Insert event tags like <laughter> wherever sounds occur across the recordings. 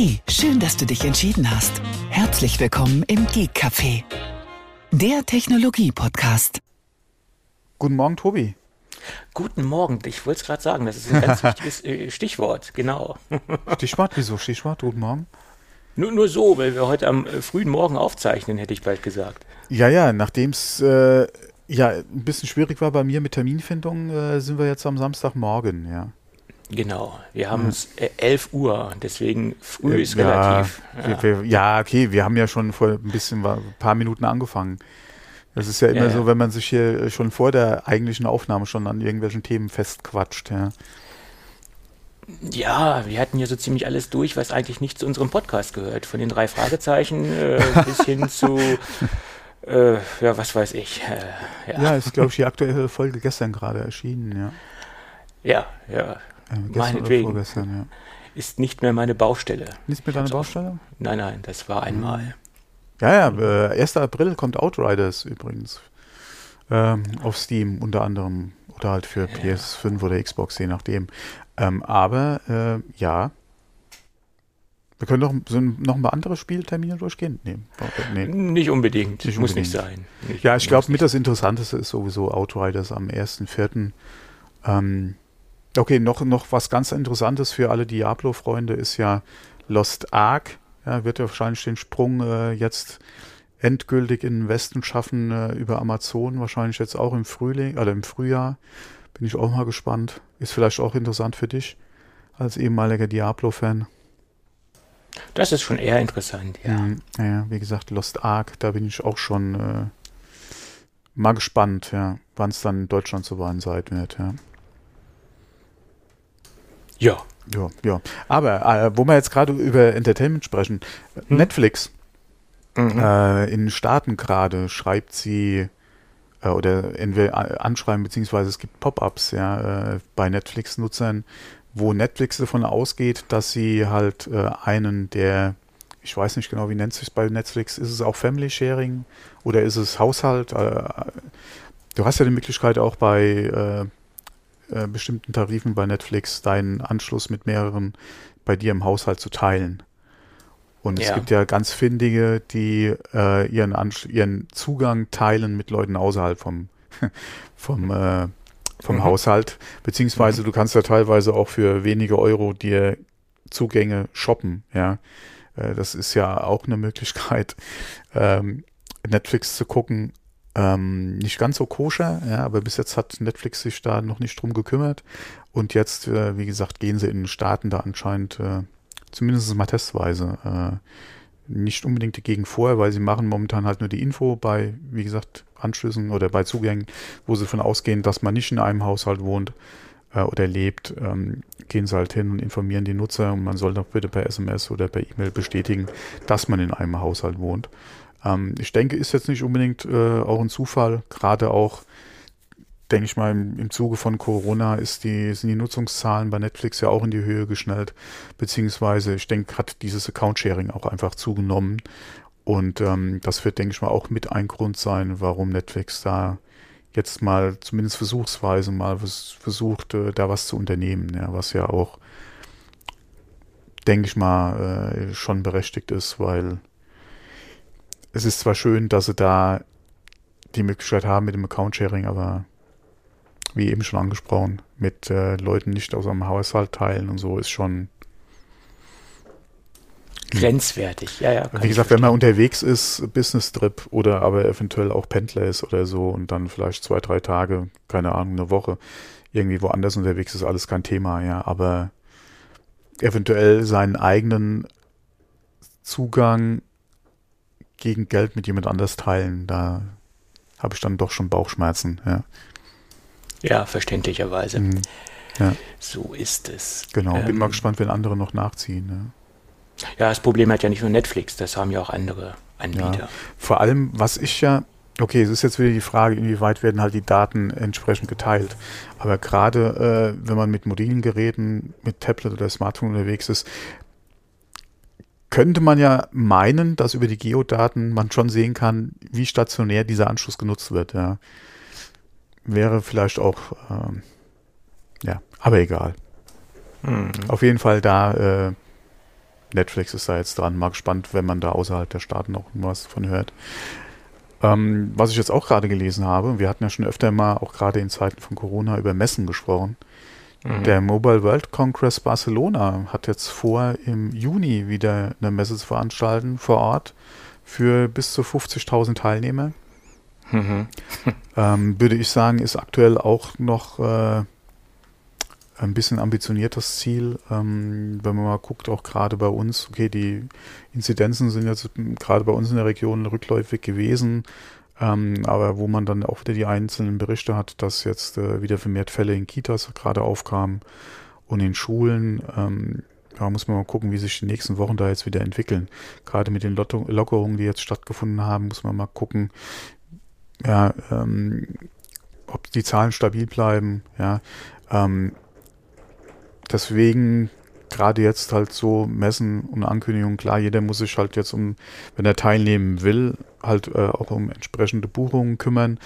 Hey, schön, dass du dich entschieden hast. Herzlich willkommen im Geek Café, der Technologie-Podcast. Guten Morgen, Tobi. Guten Morgen, ich wollte es gerade sagen, das ist ein ganz <laughs> wichtiges äh, Stichwort, genau. Stichwort, wieso Stichwort? Guten Morgen. Nur, nur so, weil wir heute am äh, frühen Morgen aufzeichnen, hätte ich bald gesagt. Ja, ja, nachdem es äh, ja ein bisschen schwierig war bei mir mit Terminfindung, äh, sind wir jetzt am Samstagmorgen, ja. Genau, wir haben es äh, 11 Uhr, deswegen früh Äh, ist ja, relativ. Wir, wir, ja, okay, wir haben ja schon vor ein bisschen, ein paar Minuten angefangen. Das ist ja immer Ja, ja. so, wenn man sich hier schon vor der eigentlichen Aufnahme schon an irgendwelchen Themen festquatscht, ja. Ja, wir hatten ja so ziemlich alles durch, was eigentlich nicht zu unserem Podcast gehört. Von den drei Fragezeichen äh, <laughs> bis hin zu, äh, ja, was weiß ich. Äh, ja, Ja, ist, glaube ich, die aktuelle Folge gestern gerade erschienen, ja. ja, ja. Äh, gestern oder Meinetwegen. ja. Ist nicht mehr meine Baustelle. Deiner hab's auch- Baustelle? Nein, nein, das war einmal. Ja, ja, äh, 1. April kommt Outriders übrigens. Ähm, auf Steam unter anderem. Oder halt für PS5 oder Xbox, je nachdem. Ähm, aber äh, ja. Wir können doch so noch ein paar andere Spieltermine durchgehen. Nee, nee. Nicht unbedingt. Nicht Muss unbedingt. nicht sein. Nicht, Ja, ich glaube, mit nicht das Interessanteste ist sowieso Outriders am 1.4. Ähm, okay, noch, noch was ganz Interessantes für alle Diablo-Freunde ist ja Lost Ark. Ja, wird ja wahrscheinlich den Sprung äh, jetzt endgültig in den Westen schaffen äh, über Amazon, wahrscheinlich jetzt auch im Frühling oder im Frühjahr. Bin ich auch mal gespannt. Ist vielleicht auch interessant für dich als ehemaliger Diablo-Fan. Das ist schon eher interessant, ja. Mhm. Ja, wie gesagt, Lost Ark, da bin ich auch schon äh, mal gespannt, ja, wann es dann in Deutschland so weit sein wird, ja. Ja. Ja, ja. Aber äh, wo wir jetzt gerade über Entertainment sprechen, Netflix Mhm. äh, in den Staaten gerade schreibt sie äh, oder entweder a- anschreiben, beziehungsweise es gibt Pop-ups ja, äh, bei Netflix-Nutzern, wo Netflix davon ausgeht, dass sie halt äh, einen der, ich weiß nicht genau, wie nennt sich bei Netflix, ist es auch Family Sharing oder ist es Haushalt? Äh, du hast ja die Möglichkeit auch bei äh, bestimmten Tarifen bei Netflix deinen Anschluss mit mehreren bei dir im Haushalt zu teilen. Und es Ja. gibt ja ganz Findige, die äh, ihren, Ansch ihren Zugang teilen mit Leuten außerhalb vom, <laughs> vom, äh, vom Mhm. Haushalt. Beziehungsweise du kannst ja teilweise auch für wenige Euro dir Zugänge shoppen. Ja, äh, das ist ja auch eine Möglichkeit, <laughs> ähm, Netflix zu gucken. Ähm, nicht ganz so koscher, ja, aber bis jetzt hat Netflix sich da noch nicht drum gekümmert. Und jetzt, äh, wie gesagt, gehen sie in den Staaten da anscheinend äh, zumindest mal testweise äh, nicht unbedingt dagegen vor, weil sie machen momentan halt nur die Info bei, wie gesagt, Anschlüssen oder bei Zugängen, wo sie davon ausgehen, dass man nicht in einem Haushalt wohnt äh, oder lebt, ähm, gehen sie halt hin und informieren die Nutzer und man soll doch bitte per SMS oder per E-Mail bestätigen, dass man in einem Haushalt wohnt. Ähm, ich denke, ist jetzt nicht unbedingt äh, auch ein Zufall, gerade auch denke ich mal, im, im Zuge von Corona ist die, sind die Nutzungszahlen bei Netflix ja auch in die Höhe geschnellt, beziehungsweise ich denke, hat dieses Account-Sharing auch einfach zugenommen. Und ähm, das wird, denke ich mal, auch mit ein Grund sein, warum Netflix da jetzt mal zumindest versuchsweise mal vers versucht, äh, da was zu unternehmen, ja, was ja auch, denke ich mal, äh, schon berechtigt ist, weil es ist zwar schön, dass sie da die Möglichkeit haben mit dem Account-Sharing, aber wie eben schon angesprochen, mit äh, Leuten nicht aus einem Haushalt teilen und so ist schon, Grenzwertig, ja, ja. wie gesagt, wenn man unterwegs ist, Business-Trip oder aber eventuell auch Pendler ist oder so und dann vielleicht zwei, drei Tage, keine Ahnung, eine Woche irgendwie woanders unterwegs ist, alles kein Thema, ja, aber eventuell seinen eigenen Zugang gegen Geld mit jemand anders teilen, da habe ich dann doch schon Bauchschmerzen, ja. Ja, verständlicherweise. Mhm. So ist es. Genau, bin Ähm, mal gespannt, wenn andere noch nachziehen. Ne? Ja, das Problem hat ja nicht nur Netflix, das haben ja auch andere Anbieter. Vor allem, was ich ja, okay, es ist jetzt wieder die Frage, inwieweit werden halt die Daten entsprechend geteilt. Aber gerade äh, wenn man mit mobilen Geräten, mit Tablet oder Smartphone unterwegs ist, könnte man ja meinen, dass über die Geodaten man schon sehen kann, wie stationär dieser Anschluss genutzt wird. Ja. Wäre vielleicht auch, ähm, ja, aber egal. Hm. Auf jeden Fall da äh, Netflix ist da jetzt dran. Mal gespannt, wenn man da außerhalb der Staaten noch was von hört. Ähm, was ich jetzt auch gerade gelesen habe, wir hatten ja schon öfter mal, auch gerade in Zeiten von Corona, über Messen gesprochen. Mhm. Der Mobile World Congress Barcelona hat jetzt vor, im Juni wieder eine Messe zu veranstalten vor Ort für bis zu 50.000 Teilnehmer. Mhm. <laughs> <laughs> ähm, würde ich sagen, ist aktuell auch noch äh, ein bisschen ambitioniertes Ziel. Ähm, wenn man mal guckt, auch gerade bei uns, okay, die Inzidenzen sind jetzt gerade bei uns in der Region rückläufig gewesen. Ähm, aber wo man dann auch wieder die einzelnen Berichte hat, dass jetzt äh, wieder vermehrt Fälle in Kitas gerade aufkamen und in Schulen. Ähm, da muss man mal gucken, wie sich die nächsten Wochen da jetzt wieder entwickeln. Gerade mit den Lockerungen, die jetzt stattgefunden haben, muss man mal gucken, ja, ähm, ob die Zahlen stabil bleiben. Ja, ähm, deswegen gerade jetzt halt so Messen und Ankündigungen, klar, jeder muss sich halt jetzt um, wenn er teilnehmen will, halt äh, auch um entsprechende Buchungen kümmern.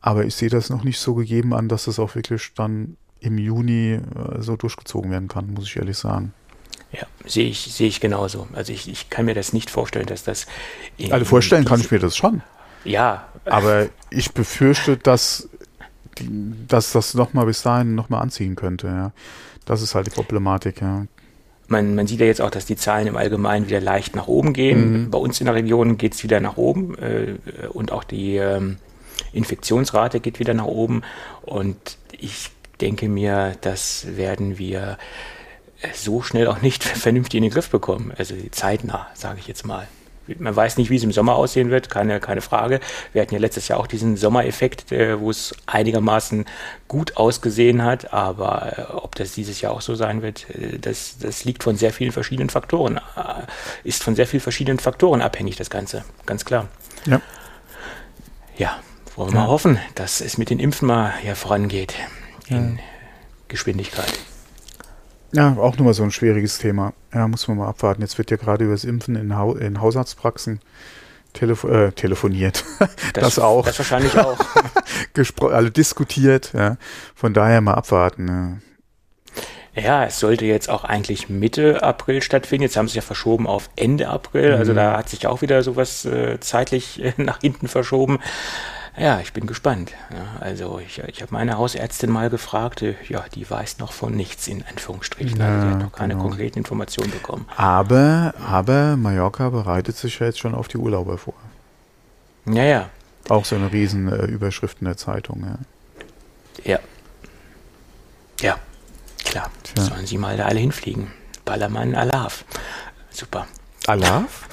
Aber ich sehe das noch nicht so gegeben an, dass das auch wirklich dann im Juni äh, so durchgezogen werden kann, muss ich ehrlich sagen. Ja, sehe ich, sehe ich genauso. Also ich, ich kann mir das nicht vorstellen, dass das. Also vorstellen kann ich mir das schon. Ja. Aber ich befürchte, dass, die, dass das nochmal bis dahin nochmal anziehen könnte, ja. Das ist halt die Problematik, ja. Man, man sieht ja jetzt auch, dass die Zahlen im Allgemeinen wieder leicht nach oben gehen. Mhm. Bei uns in der Region geht es wieder nach oben äh, und auch die ähm, Infektionsrate geht wieder nach oben. Und ich denke mir, das werden wir so schnell auch nicht <laughs> vernünftig in den Griff bekommen. Also zeitnah, sage ich jetzt mal. Man weiß nicht, wie es im Sommer aussehen wird, keine, keine Frage. Wir hatten ja letztes Jahr auch diesen Sommereffekt, äh, wo es einigermaßen gut ausgesehen hat, aber äh, ob das dieses Jahr auch so sein wird, äh, das, das liegt von sehr vielen verschiedenen Faktoren, äh, ist von sehr vielen verschiedenen Faktoren abhängig, das Ganze, ganz klar. Ja. Ja, wollen wir ja. mal hoffen, dass es mit den Impfen mal hier vorangeht in ja. Geschwindigkeit. Ja, auch nochmal so ein schwieriges Thema. Ja, muss man mal abwarten. Jetzt wird ja gerade über das Impfen in, ha in Hausarztpraxen telefo äh, telefoniert. Das, das, auch. Das wahrscheinlich auch. <laughs> also diskutiert. Ja. Von daher mal abwarten. Ja. ja. es sollte jetzt auch eigentlich Mitte April stattfinden. Jetzt haben sie ja verschoben auf Ende April. Also mhm. Da hat sich auch wieder sowas äh, zeitlich äh, <laughs> nach hinten verschoben. Ja, ich bin gespannt. Ja, also ich, ich habe meine Hausärztin mal gefragt, äh, ja, die weiß noch von nichts in Anführungsstrichen. Ja, also die hat noch keine genau. konkreten Informationen bekommen. Aber, aber Mallorca bereitet sich ja jetzt schon auf die Urlauber vor. Ja, ja. Auch so eine riesen äh, Überschrift in der Zeitung, ja. Ja. Ja, klar. Tja. Sollen sie mal da alle hinfliegen. Ballermann Alaf. Super. Alaf?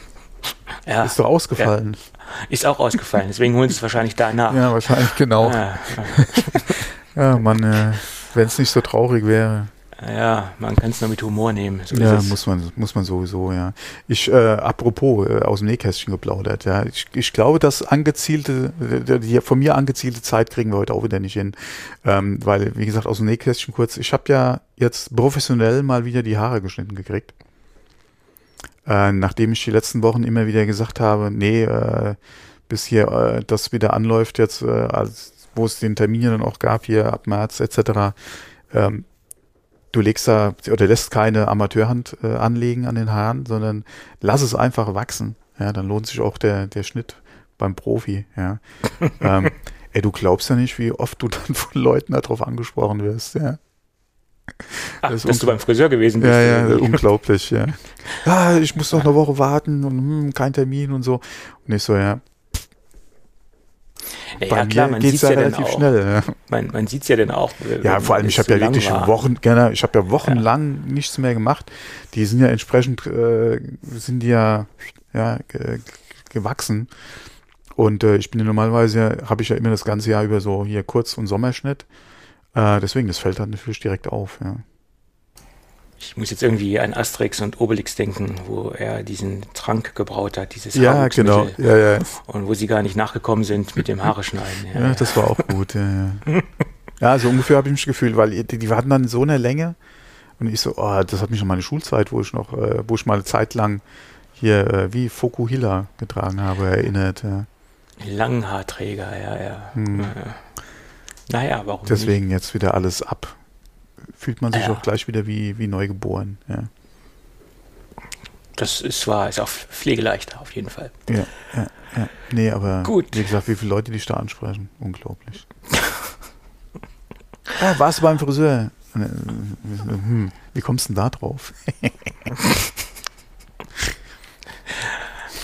ja. Ist doch ausgefallen. Ja. Ist auch ausgefallen, deswegen holen sie es wahrscheinlich da nach. Ja, wahrscheinlich, genau. <laughs> Ja, ja man, äh, wenn es nicht so traurig wäre. Ja, man kann es nur mit Humor nehmen. So ja, muss man, muss man sowieso, ja. Ich, äh, apropos, äh, aus dem Nähkästchen geplaudert, ja. Ich, ich glaube, das angezielte, die von mir angezielte Zeit kriegen wir heute auch wieder nicht hin. Ähm, weil, wie gesagt, aus dem Nähkästchen kurz, ich habe ja jetzt professionell mal wieder die Haare geschnitten gekriegt. Äh, nachdem ich die letzten Wochen immer wieder gesagt habe, nee, äh, bis hier äh, das wieder anläuft jetzt, äh, als, wo es den Termin dann auch gab hier ab März etc., ähm, du legst da oder lässt keine Amateurhand äh, anlegen an den Haaren, sondern lass es einfach wachsen. Ja, dann lohnt sich auch der, der Schnitt beim Profi. Ja. <laughs> ähm, ey, du glaubst ja nicht, wie oft du dann von Leuten darauf angesprochen wirst. Ja. Ach, das dass du beim Friseur gewesen bist. Ja, ja, unglaublich, ja. <laughs> Ah, ich muss noch eine Woche warten und hm, kein Termin und so. Und ich so, ja. Ja, Bei ja klar, man sieht es ja relativ auch, schnell. Ja. Man, man sieht es ja dann auch. Ja, vor allem, ich habe so ja wirklich war. Wochen, gerne, ich habe ja wochenlang ja. nichts mehr gemacht. Die sind ja entsprechend, äh, sind die ja, ja ge gewachsen. Und äh, ich bin ja normalerweise, habe ich ja immer das ganze Jahr über so hier Kurz- und Sommerschnitt. Äh, deswegen, das fällt dann natürlich direkt auf, ja. Ich muss jetzt irgendwie an Asterix und Obelix denken, wo er diesen Trank gebraut hat, dieses Ja, genau. Ja, ja. Und wo sie gar nicht nachgekommen sind mit dem Haare schneiden. Ja, ja das war auch gut. Ja, ja. ja so ungefähr habe ich mich gefühlt, weil die, die hatten dann so eine Länge und ich so, oh, das hat mich an meine Schulzeit, wo ich noch, äh, wo ich mal eine Zeit lang hier äh, wie Fokuhila getragen habe, erinnert. Ja. Langhaarträger, ja, ja. Hm. Ja. Naja, warum Deswegen nicht? jetzt wieder alles ab. Fühlt man sich ja. auch gleich wieder wie, wie neu geboren. Ja. das ist wahr, ist auch pflegeleichter auf jeden Fall. Ja, ja, ja. Nee, aber Gut. wie gesagt, wie viele Leute dich da ansprechen, unglaublich. <laughs> ah, warst du beim Friseur? Äh, Hm, wie kommst du denn da drauf? <laughs>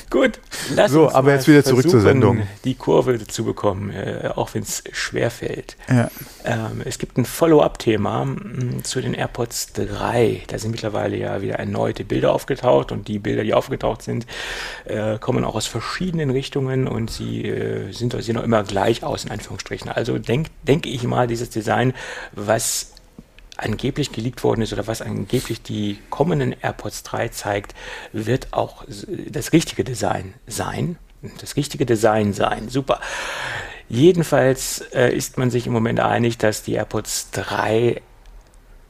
Gut, lass So, aber jetzt wieder zurück zur Sendung. Die Kurve zu bekommen, äh, auch wenn es schwer fällt. Ja. Ähm, es gibt ein Follow-up-Thema mh, zu den AirPods 3. Da sind mittlerweile ja wieder erneute Bilder aufgetaucht und die Bilder, die aufgetaucht sind, äh, kommen auch aus verschiedenen Richtungen und sie äh, sind, sehen auch immer gleich aus, in Anführungsstrichen. Also denk, denke ich mal, dieses Design, was angeblich geleakt worden ist oder was angeblich die kommenden AirPods 3 zeigt, wird auch das richtige Design sein. Das richtige Design sein. Super. Jedenfalls äh, ist man sich im Moment einig, dass die AirPods 3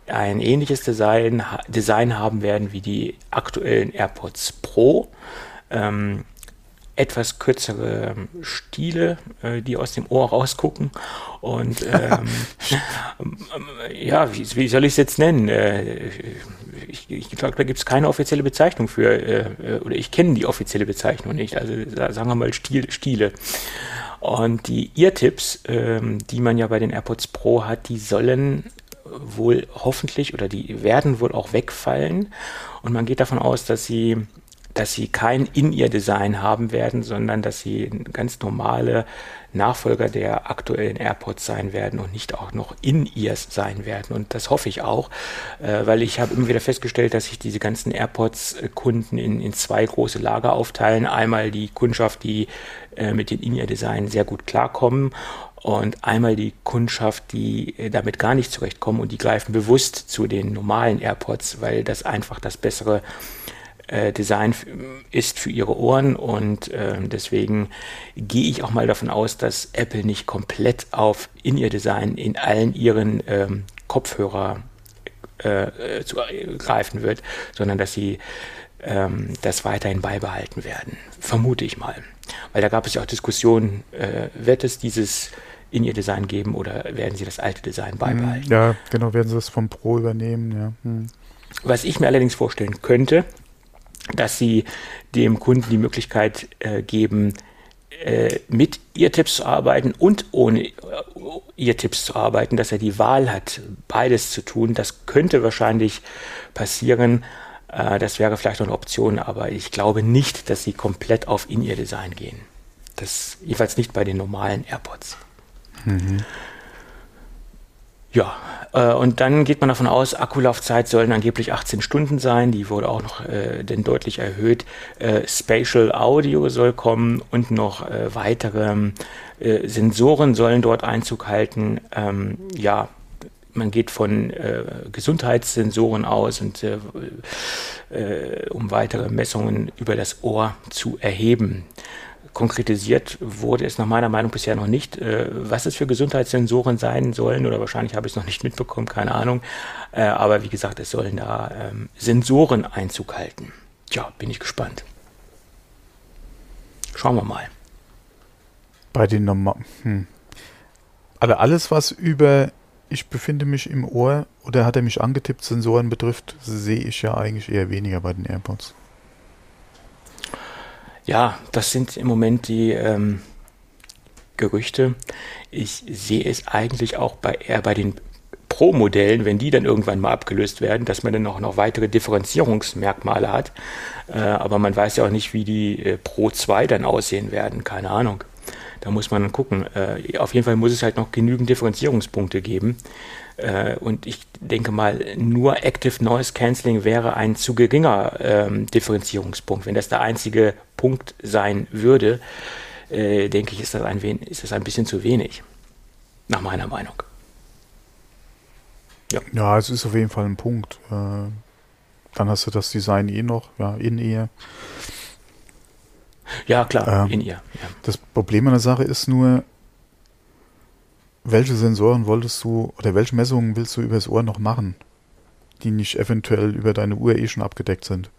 ein ähnliches Design, Design haben werden wie die aktuellen AirPods Pro. Ähm, etwas kürzere Stiele, äh, die aus dem Ohr rausgucken. Und ähm, <laughs> ja, wie, wie soll ich es jetzt nennen? Äh, ich, ich glaube, da gibt es keine offizielle Bezeichnung für, äh, oder ich kenne die offizielle Bezeichnung nicht. Also sagen wir mal Stiel, Stiele. Und die Ear-Tipps, ähm, die man ja bei den AirPods Pro hat, die sollen wohl hoffentlich oder die werden wohl auch wegfallen. Und man geht davon aus, dass sie dass sie kein In-Ear-Design haben werden, sondern dass sie ganz normale Nachfolger der aktuellen AirPods sein werden und nicht auch noch In-Ears sein werden. Und das hoffe ich auch, äh, weil ich habe immer wieder festgestellt, dass sich diese ganzen AirPods-Kunden in, in zwei große Lager aufteilen. Einmal die Kundschaft, die äh, mit den In-Ear-Design sehr gut klarkommen und einmal die Kundschaft, die äh, damit gar nicht zurechtkommen und die greifen bewusst zu den normalen AirPods, weil das einfach das bessere äh, Design ist für ihre Ohren und äh, deswegen gehe ich auch mal davon aus, dass Apple nicht komplett auf in ihr Design in allen ihren ähm, Kopfhörer äh, zu greifen wird, sondern dass sie ähm, das weiterhin beibehalten werden. Vermute ich mal. Weil da gab es ja auch Diskussionen, äh, wird es dieses in ihr Design geben oder werden sie das alte Design beibehalten? Ja, genau, werden sie das vom Pro übernehmen, ja. Hm. Was ich mir allerdings vorstellen könnte, dass sie dem Kunden die Möglichkeit äh, geben, äh, mit ihr Tipps zu arbeiten und ohne äh, ihr Tipps zu arbeiten, dass er die Wahl hat, beides zu tun. Das könnte wahrscheinlich passieren. Äh, das wäre vielleicht noch eine Option, aber ich glaube nicht, dass sie komplett auf In-Ear-Design gehen. Das jedenfalls nicht bei den normalen AirPods. Mhm. Ja, äh, und dann geht man davon aus, Akkulaufzeit sollen angeblich 18 Stunden sein. Die wurde auch noch äh, denn deutlich erhöht. Äh, Spatial Audio soll kommen und noch äh, weitere äh, Sensoren sollen dort Einzug halten. Ähm, ja, man geht von äh, Gesundheitssensoren aus und äh, äh, um weitere Messungen über das Ohr zu erheben. Konkretisiert wurde es nach meiner Meinung bisher noch nicht, äh, was es für Gesundheitssensoren sein sollen oder wahrscheinlich habe ich es noch nicht mitbekommen, keine Ahnung. Äh, aber wie gesagt, es sollen da ähm, Sensoren Einzug halten. Tja, bin ich gespannt. Schauen wir mal. Bei den normalen. Hm. Aber alles, was über ich befinde mich im Ohr oder hat er mich angetippt, Sensoren betrifft, sehe ich ja eigentlich eher weniger bei den AirPods. Ja, das sind im Moment die ähm, Gerüchte. Ich sehe es eigentlich auch bei eher bei den Pro-Modellen, wenn die dann irgendwann mal abgelöst werden, dass man dann auch noch weitere Differenzierungsmerkmale hat. Äh, aber man weiß ja auch nicht, wie die äh, Pro 2 dann aussehen werden. Keine Ahnung. Da muss man gucken. Äh, auf jeden Fall muss es halt noch genügend Differenzierungspunkte geben. Äh, und ich denke mal, nur Active Noise Cancelling wäre ein zu geringer ähm, Differenzierungspunkt. Wenn das der einzige Punkt sein würde, äh, denke ich, ist das, ein ist das ein bisschen zu wenig. Nach meiner Meinung. Ja, ja es ist auf jeden Fall ein Punkt. Äh, dann hast du das Design eh noch, ja, in ehe. Ja, klar, Ähm, in ihr. Ja. Das Problem an der Sache ist nur, welche Sensoren wolltest du oder welche Messungen willst du übers Ohr noch machen, die nicht eventuell über deine Uhr eh schon abgedeckt sind?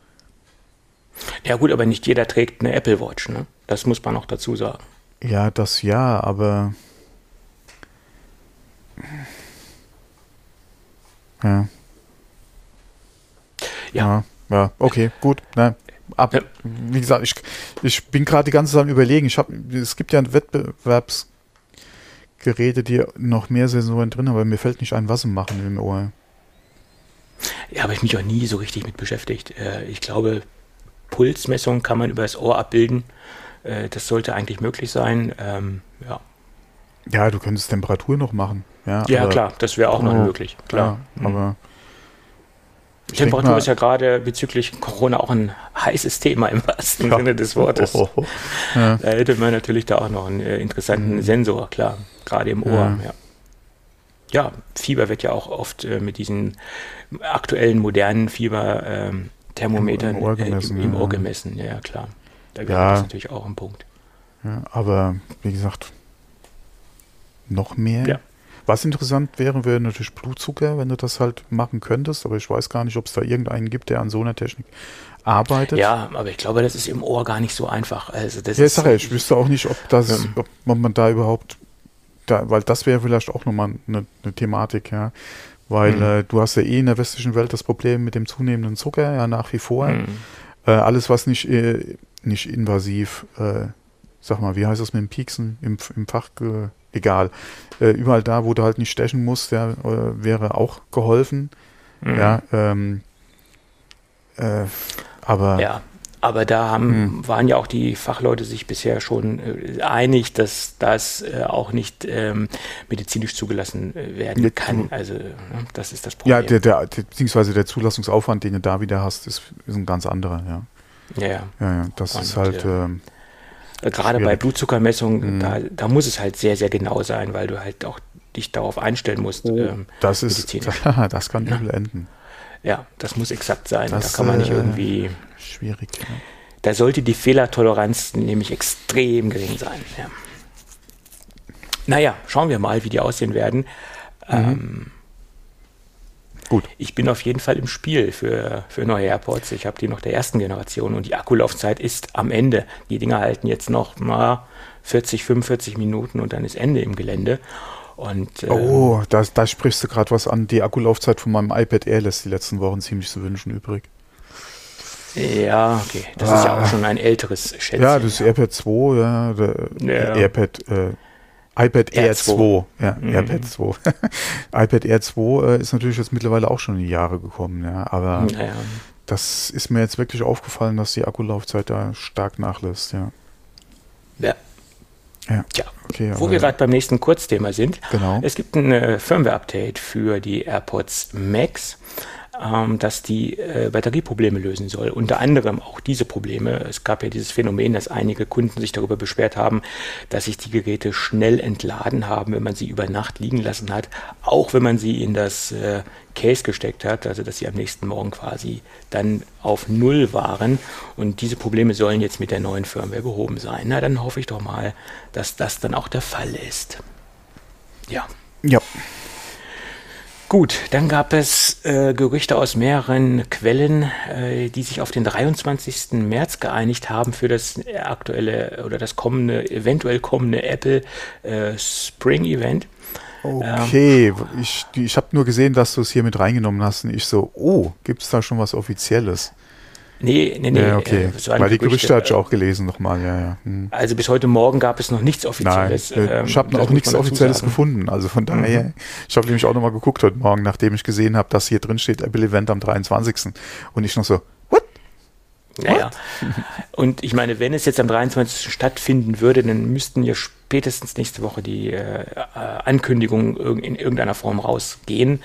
ja, gut, aber nicht jeder trägt eine Apple Watch, ne? Das muss man noch dazu sagen. Ja, das ja, aber. Ja. Ja. Ja, ja okay, gut. Ne, ab, ja. wie gesagt, ich, ich bin gerade die ganze Zeit am überlegen. Ich habe, es gibt ja Wettbewerbsgeräte, die noch mehr Sensoren drin haben, aber mir fällt nicht ein, was sie machen im Ohr. Ja, habe ich mich auch nie so richtig mit beschäftigt. Äh, ich glaube, Pulsmessung kann man über das Ohr abbilden. Äh, das sollte eigentlich möglich sein. Ähm, ja. Ja, du könntest Temperatur noch machen. Ja, ja klar, das wäre auch oh, noch möglich. Klar. Ja, aber Temperatur mal, ist ja gerade bezüglich Corona auch ein heißes Thema im wahrsten ja. Sinne des Wortes. Oh, oh, oh. Ja. Da hätte man natürlich da auch noch einen äh, interessanten mhm. Sensor, klar, gerade im Ohr. Ja. ja. Fieber wird ja auch oft äh, mit diesen aktuellen modernen Fieberthermometern ähm, Im, Ohr gemessen. Äh, im, im Ohr gemessen. Ja, klar. Da wäre das natürlich auch ein Punkt. Ja, aber wie gesagt, noch mehr. Ja. Was interessant wäre, wäre natürlich Blutzucker, wenn du das halt machen könntest, aber ich weiß gar nicht, ob es da irgendeinen gibt, der an so einer Technik arbeitet. Ja, aber ich glaube, das ist im Ohr gar nicht so einfach. Also das ja, ist, sag ich, wüsste auch nicht, ob das, ja. ob man da überhaupt, da, weil das wäre vielleicht auch nochmal eine, eine Thematik, ja. Weil mhm. äh, du hast ja eh in der westlichen Welt das Problem mit dem zunehmenden Zucker, ja, nach wie vor. Mhm. Äh, alles, was nicht, äh, nicht invasiv, äh, sag mal, wie heißt das mit dem Pieksen im, im Fach, egal. Äh, überall da, wo du halt nicht stechen musst, der, äh, wäre auch geholfen. Mhm. Ja, ähm, äh, aber. Ja, aber da haben, mhm. waren ja auch die Fachleute sich bisher schon äh, einig, dass das äh, auch nicht ähm, medizinisch zugelassen äh, werden kann. Also ne, das ist das Problem. Ja, der, der, beziehungsweise der Zulassungsaufwand, den du da wieder hast, ist, ist ein ganz anderer, ja. Ja, ja. ja, ja das Und, ist halt. Ähm, Gerade bei Blutzuckermessungen, mhm. da, da muss es halt sehr, sehr genau sein, weil du halt auch dich darauf einstellen musst. Oh, ähm, das ist, <laughs> das kann übel enden. Ja, das muss exakt sein. Das, da kann man nicht äh, irgendwie. Schwierig. Ja. Da sollte die Fehlertoleranz nämlich extrem gering sein. Ja. Naja, schauen wir mal, wie die aussehen werden. Mhm. Ähm, Gut. Ich bin auf jeden Fall im Spiel für, für neue AirPods. Ich habe die noch der ersten Generation und die Akkulaufzeit ist am Ende. Die Dinger halten jetzt noch mal 40, 45 Minuten und dann ist Ende im Gelände. Und, ähm, oh, da, da sprichst du gerade was an. Die Akkulaufzeit von meinem iPad Air lässt die letzten Wochen ziemlich zu wünschen übrig. Ja, okay. Das ah. ist ja auch ah. schon ein älteres Schätzchen. Ja, das AirPad 2, ja, ja. AirPad äh, iPad Air 2. 2. Ja, mhm. AirPad 2. <laughs> iPad Air 2 äh, ist natürlich jetzt mittlerweile auch schon in die Jahre gekommen, ja, aber naja. das ist mir jetzt wirklich aufgefallen, dass die Akkulaufzeit da stark nachlässt, ja. Ja. Ja. Tja, okay, wo wir gerade beim nächsten Kurzthema sind. Genau. Es gibt ein äh, Firmware-Update für die AirPods Max ähm, dass die äh, Batterieprobleme lösen soll. Unter anderem auch diese Probleme. Es gab ja dieses Phänomen, dass einige Kunden sich darüber beschwert haben, dass sich die Geräte schnell entladen haben, wenn man sie über Nacht liegen lassen hat, auch wenn man sie in das äh, Case gesteckt hat, also dass sie am nächsten Morgen quasi dann auf Null waren. Und diese Probleme sollen jetzt mit der neuen Firmware behoben sein. Na, dann hoffe ich doch mal, dass das dann auch der Fall ist. Ja. Ja. Gut, dann gab es äh, Gerüchte aus mehreren Quellen, äh, die sich auf den 23. März geeinigt haben für das aktuelle oder das kommende, eventuell kommende Apple äh, Spring Event. Okay, ähm, ich, ich habe nur gesehen, dass du es hier mit reingenommen hast und ich so, oh, gibt es da schon was Offizielles? Nee, nee, nee. Ja, okay. Äh, Weil die Gerüchte hatte ich auch gelesen nochmal, ja, ja. Hm. Also bis heute Morgen gab es noch nichts Offizielles. Nein, äh, ähm, ich habe auch nichts Offizielles gefunden. Also von daher, mhm. ich habe nämlich auch nochmal geguckt heute Morgen, nachdem ich gesehen habe, dass hier drin steht Apple Event am 23. Und ich noch so, what? Naja. <laughs> Und ich meine, wenn es jetzt am 23. stattfinden würde, dann müssten ja spätestens nächste Woche die äh, Ankündigungen in irgendeiner Form rausgehen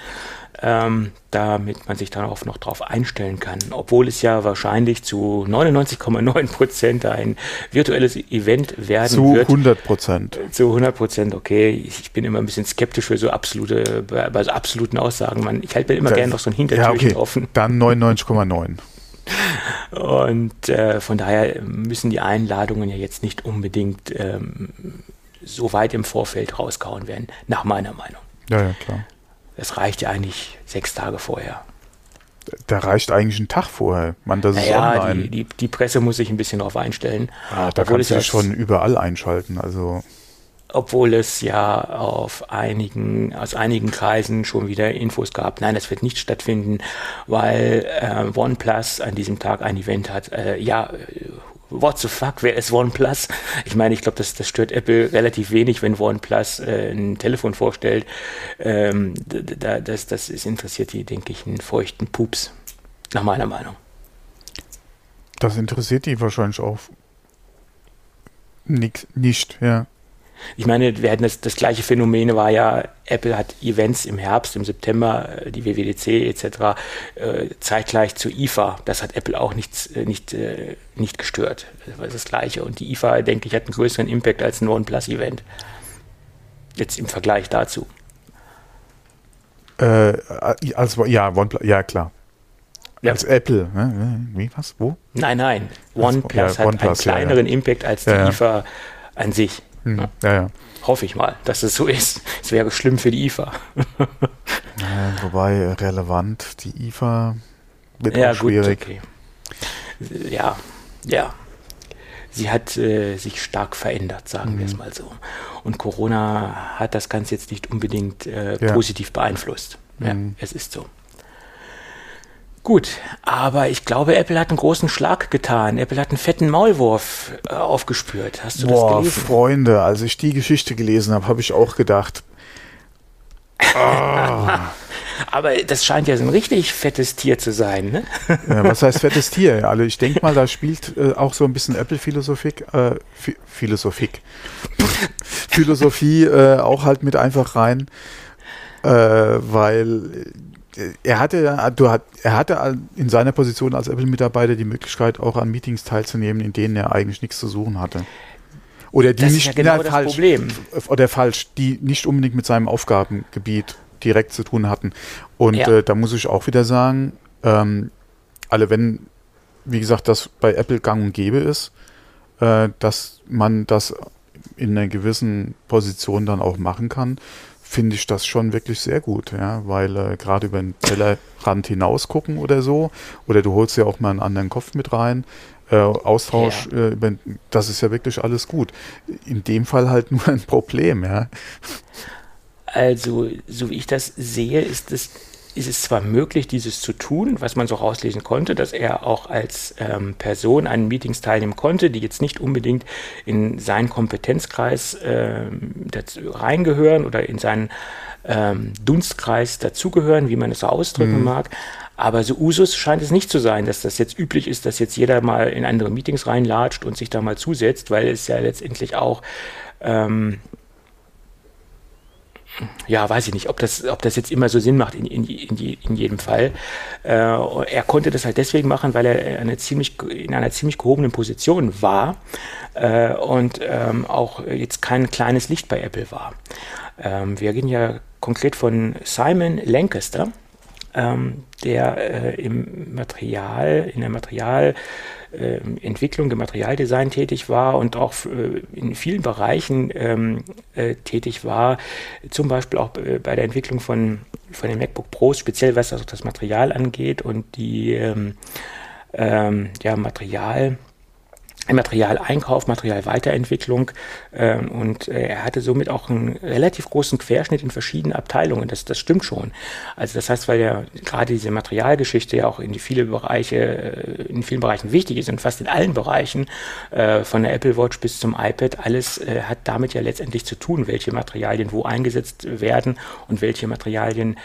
ähm, damit man sich darauf noch drauf einstellen kann. Obwohl es ja wahrscheinlich zu 99,9 Prozent ein virtuelles Event werden zu wird. Zu 100 Prozent. Zu 100 Prozent, okay. Ich bin immer ein bisschen skeptisch für so absolute, bei so absoluten Aussagen. Man, ich halte mir immer gerne noch so ein Hintertürchen ja, okay. offen. Dann 99,9. <laughs> Und äh, von daher müssen die Einladungen ja jetzt nicht unbedingt ähm, so weit im Vorfeld rausgehauen werden, nach meiner Meinung. Ja, ja, klar. Es reicht ja eigentlich sechs Tage vorher. Da reicht eigentlich ein Tag vorher. Man, das naja, ist online. Die, die, die, Presse muss sich ein bisschen darauf einstellen. Ja, da kannst du ja schon überall einschalten. Also obwohl es ja auf einigen, aus einigen Kreisen schon wieder Infos gab, nein, das wird nicht stattfinden, weil äh, OnePlus an diesem Tag ein Event hat. Äh, ja, what the fuck, wer ist OnePlus? Ich meine, ich glaube, das, das stört Apple relativ wenig, wenn OnePlus äh, ein Telefon vorstellt. Ähm, da, das, das ist interessiert die, denke ich, einen feuchten Pups, nach meiner Meinung. Das interessiert die wahrscheinlich auch nix, nicht, ja. Ich meine, wir hatten das, das gleiche Phänomen war ja, Apple hat Events im Herbst, im September, äh, die WWDC etc. Äh, zeitgleich zu IFA. Das hat Apple auch nicht, äh, nicht, äh, nicht gestört. Das war das Gleiche. Und die IFA, denke ich, hat einen größeren Impact als ein OnePlus-Event. Jetzt im Vergleich dazu. Äh, also, ja, OnePlus, ja, klar. Ja. Als Apple, ne? Wie, was, wo? Nein, nein. OnePlus ja, hat OnePlus, einen kleineren ja, Impact als die IFA an sich. Hm, ja, ja. Hoffe ich mal, dass es so ist. Es wäre schlimm für die IFA. ja, wobei relevant, die IFA wird ja, auch schwierig. Gut, okay. Ja, ja. Sie hat äh, sich stark verändert, sagen mhm. wir es mal so. Und Corona hat das Ganze jetzt nicht unbedingt äh, positiv beeinflusst. Ja, mhm. es ist so. Gut, aber ich glaube, Apple hat einen großen Schlag getan. Apple hat einen fetten Maulwurf äh, aufgespürt. Hast du Boah, das gelesen? Freunde, als ich die Geschichte gelesen habe, habe ich auch gedacht. Oh. <laughs> aber das scheint ja so ein richtig fettes Tier zu sein, ne? ja, was heißt <laughs> fettes Tier? Also ich denke mal, da spielt äh, auch so ein bisschen Apple-Philosophie, äh, Philosophie, <laughs> Philosophie äh, auch halt mit einfach rein, äh, weil er hatte, du hat, er hatte in seiner Position als Apple-Mitarbeiter die Möglichkeit, auch an Meetings teilzunehmen, in denen er eigentlich nichts zu suchen hatte. Oder die das nicht, ist ja genau na, falsch, Problem. oder falsch, die nicht unbedingt mit seinem Aufgabengebiet direkt zu tun hatten. Und ja. äh, da muss ich auch wieder sagen, ähm, alle wenn, wie gesagt, das bei Apple gang und gäbe ist, äh, dass man das in einer gewissen Position dann auch machen kann, finde ich das schon wirklich sehr gut, ja, weil äh, gerade über den Tellerrand hinaus gucken oder so, oder du holst ja auch mal einen anderen Kopf mit rein, äh, Austausch, ja. äh, das ist ja wirklich alles gut. In dem Fall halt <laughs> nur ein Problem, ja. Also, so wie ich das sehe, ist es ist es zwar möglich, dieses zu tun, was man so rauslesen konnte, dass er auch als ähm, Person an Meetings teilnehmen konnte, die jetzt nicht unbedingt in seinen Kompetenzkreis ähm, reingehören oder in seinen ähm, Dunstkreis dazugehören, wie man es so ausdrücken mhm. mag. Aber so Usus scheint es nicht zu sein, dass das jetzt üblich ist, dass jetzt jeder mal in andere Meetings reinlatscht und sich da mal zusetzt, weil es ja letztendlich auch ähm, ja, weiß ich nicht, ob das, ob das jetzt immer so Sinn macht in, in, in, in jedem Fall. Äh, er konnte das halt deswegen machen, weil er eine ziemlich, in einer ziemlich gehobenen Position war äh, und ähm, auch jetzt kein kleines Licht bei Apple war. Ähm, wir gehen ja konkret von Simon Lancaster, ähm, der äh, im Material, in der Material äh, Entwicklung, im Materialdesign tätig war und auch äh, in vielen Bereichen ähm, äh, tätig war, zum Beispiel auch äh, bei der Entwicklung von, von den MacBook Pros, speziell was also das Material angeht und die ähm, ähm, ja, Material Materialeinkauf, Materialweiterentwicklung äh, und äh, er hatte somit auch einen relativ großen Querschnitt in verschiedenen Abteilungen. Das, das stimmt schon. Also das heißt, weil ja gerade diese Materialgeschichte ja auch in viele Bereiche, äh, in vielen Bereichen wichtig ist und fast in allen Bereichen, äh, von der Apple Watch bis zum iPad, alles hat damit ja letztendlich zu tun, welche Materialien wo eingesetzt werden und welche Materialien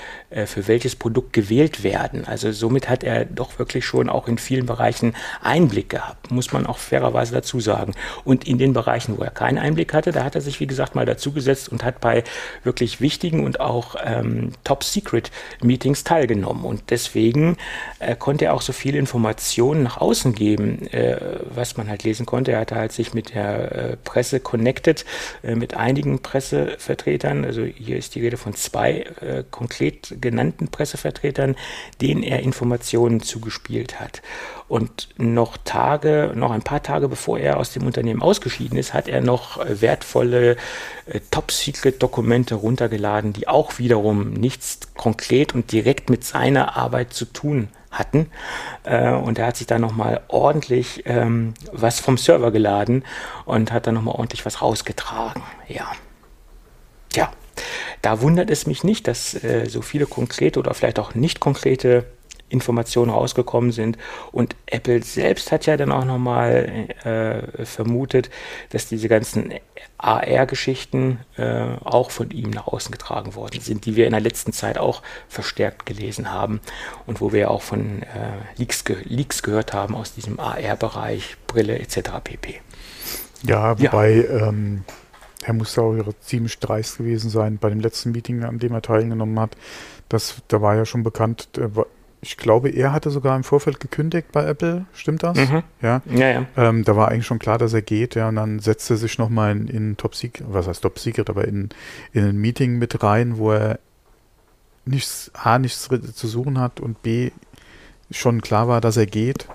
für welches Produkt gewählt werden. Also somit hat er doch wirklich schon auch in vielen Bereichen Einblick gehabt, muss man auch fairer fairerweise dazu sagen. Und in den Bereichen, wo er keinen Einblick hatte, da hat er sich, wie gesagt, mal dazugesetzt und hat bei wirklich wichtigen und auch ähm, Top-Secret-Meetings teilgenommen. Und deswegen äh, konnte er auch so viele Informationen nach außen geben, äh, was man halt lesen konnte. Er hatte halt sich mit der äh, Presse connected, äh, mit einigen Pressevertretern. Also hier ist die Rede von zwei äh, konkret genannten Pressevertretern, denen er Informationen zugespielt hat. Und noch Tage, noch ein paar Tage bevor er aus dem Unternehmen ausgeschieden ist, hat er noch äh, wertvolle äh, Top-Secret-Dokumente runtergeladen, die auch wiederum nichts konkret und direkt mit seiner Arbeit zu tun hatten. Äh, und er hat sich da nochmal ordentlich ähm, was vom Server geladen und hat da nochmal ordentlich was rausgetragen. Ja. ja, da wundert es mich nicht, dass äh, so viele konkrete oder vielleicht auch nicht konkrete Informationen rausgekommen sind. Und Apple selbst hat ja dann auch nochmal äh, vermutet, dass diese ganzen AR-Geschichten äh, auch von ihm nach außen getragen worden sind, die wir in der letzten Zeit auch verstärkt gelesen haben und wo wir auch von äh, Leaks, ge Leaks gehört haben aus diesem AR-Bereich, Brille etc. pp. Ja, wobei ja. Ähm, er muss auch ziemlich dreist gewesen sein bei dem letzten Meeting, an dem er teilgenommen hat. Das, da war ja schon bekannt, ich glaube, er hatte sogar im Vorfeld gekündigt bei Apple, stimmt das? Mhm. Ja, ja. ja. Ähm, da war eigentlich schon klar, dass er geht, ja, und dann setzte er sich nochmal in, in Top Secret, was heißt Top Secret, aber in, in ein Meeting mit rein, wo er nichts, A, nichts zu suchen hat und B, schon klar war, dass er geht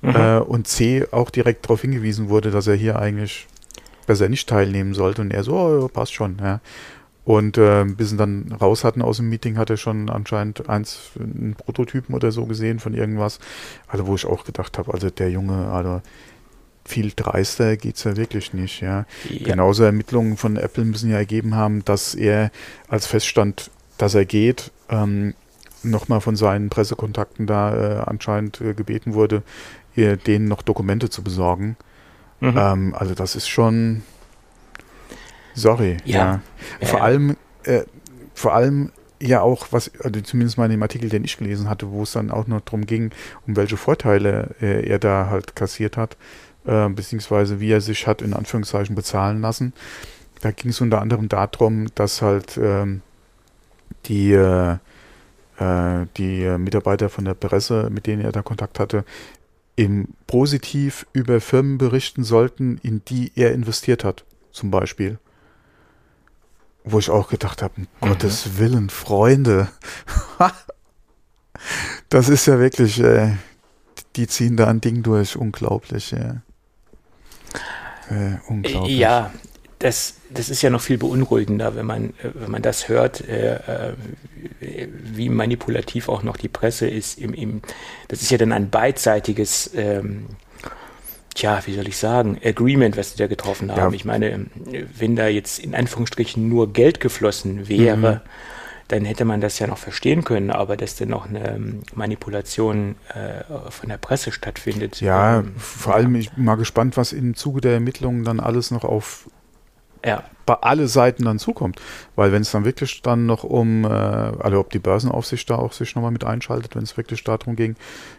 mhm. äh, und C, auch direkt darauf hingewiesen wurde, dass er hier eigentlich besser nicht teilnehmen sollte und er so, oh, passt schon, ja. Und äh, bis sie dann raus hatten aus dem Meeting, hat er schon anscheinend eins, einen Prototypen oder so gesehen von irgendwas. Also wo ich auch gedacht habe, also der Junge, also viel dreister geht's ja wirklich nicht, ja. ja. Genauso Ermittlungen von Apple müssen ja ergeben haben, dass er als feststand, dass er geht, ähm, nochmal von seinen Pressekontakten da äh, anscheinend äh, gebeten wurde, ihr, denen noch Dokumente zu besorgen. Mhm. Ähm, also das ist schon, Sorry, ja. ja. Vor allem, äh, vor allem ja auch, was, also zumindest mal in dem Artikel, den ich gelesen hatte, wo es dann auch noch darum ging, um welche Vorteile äh, er da halt kassiert hat, äh, beziehungsweise wie er sich hat in Anführungszeichen bezahlen lassen. Da ging es unter anderem darum, dass halt ähm, die, äh, äh die Mitarbeiter von der Presse, mit denen er da Kontakt hatte, im positiv über Firmen berichten sollten, in die er investiert hat, zum Beispiel wo ich auch gedacht habe, um mhm. Gottes Willen, Freunde. <laughs> das ist ja wirklich, äh, die ziehen da ein Ding durch, unglaublich. Ja. Äh, unglaublich. Ja, das, das ist ja noch viel beunruhigender, wenn man, wenn man das hört, äh, äh, wie manipulativ auch noch die Presse ist. Im, im, das ist ja dann ein beidseitiges ähm, tja, wie soll ich sagen, Agreement, was sie da getroffen haben. Ja. Ich meine, wenn da jetzt in Anführungsstrichen nur Geld geflossen wäre, mhm. dann hätte man das ja noch verstehen können, aber dass dann noch eine ähm, Manipulation äh, von der Presse stattfindet. Ja, ähm, vor allem, ich bin mal gespannt, was im Zuge der Ermittlungen dann alles noch auf ja. bei alle Seiten dann zukommt. Weil wenn es dann wirklich dann noch um, äh, also ob die Börsenaufsicht da auch sich nochmal mit einschaltet, wenn es wirklich darum ging,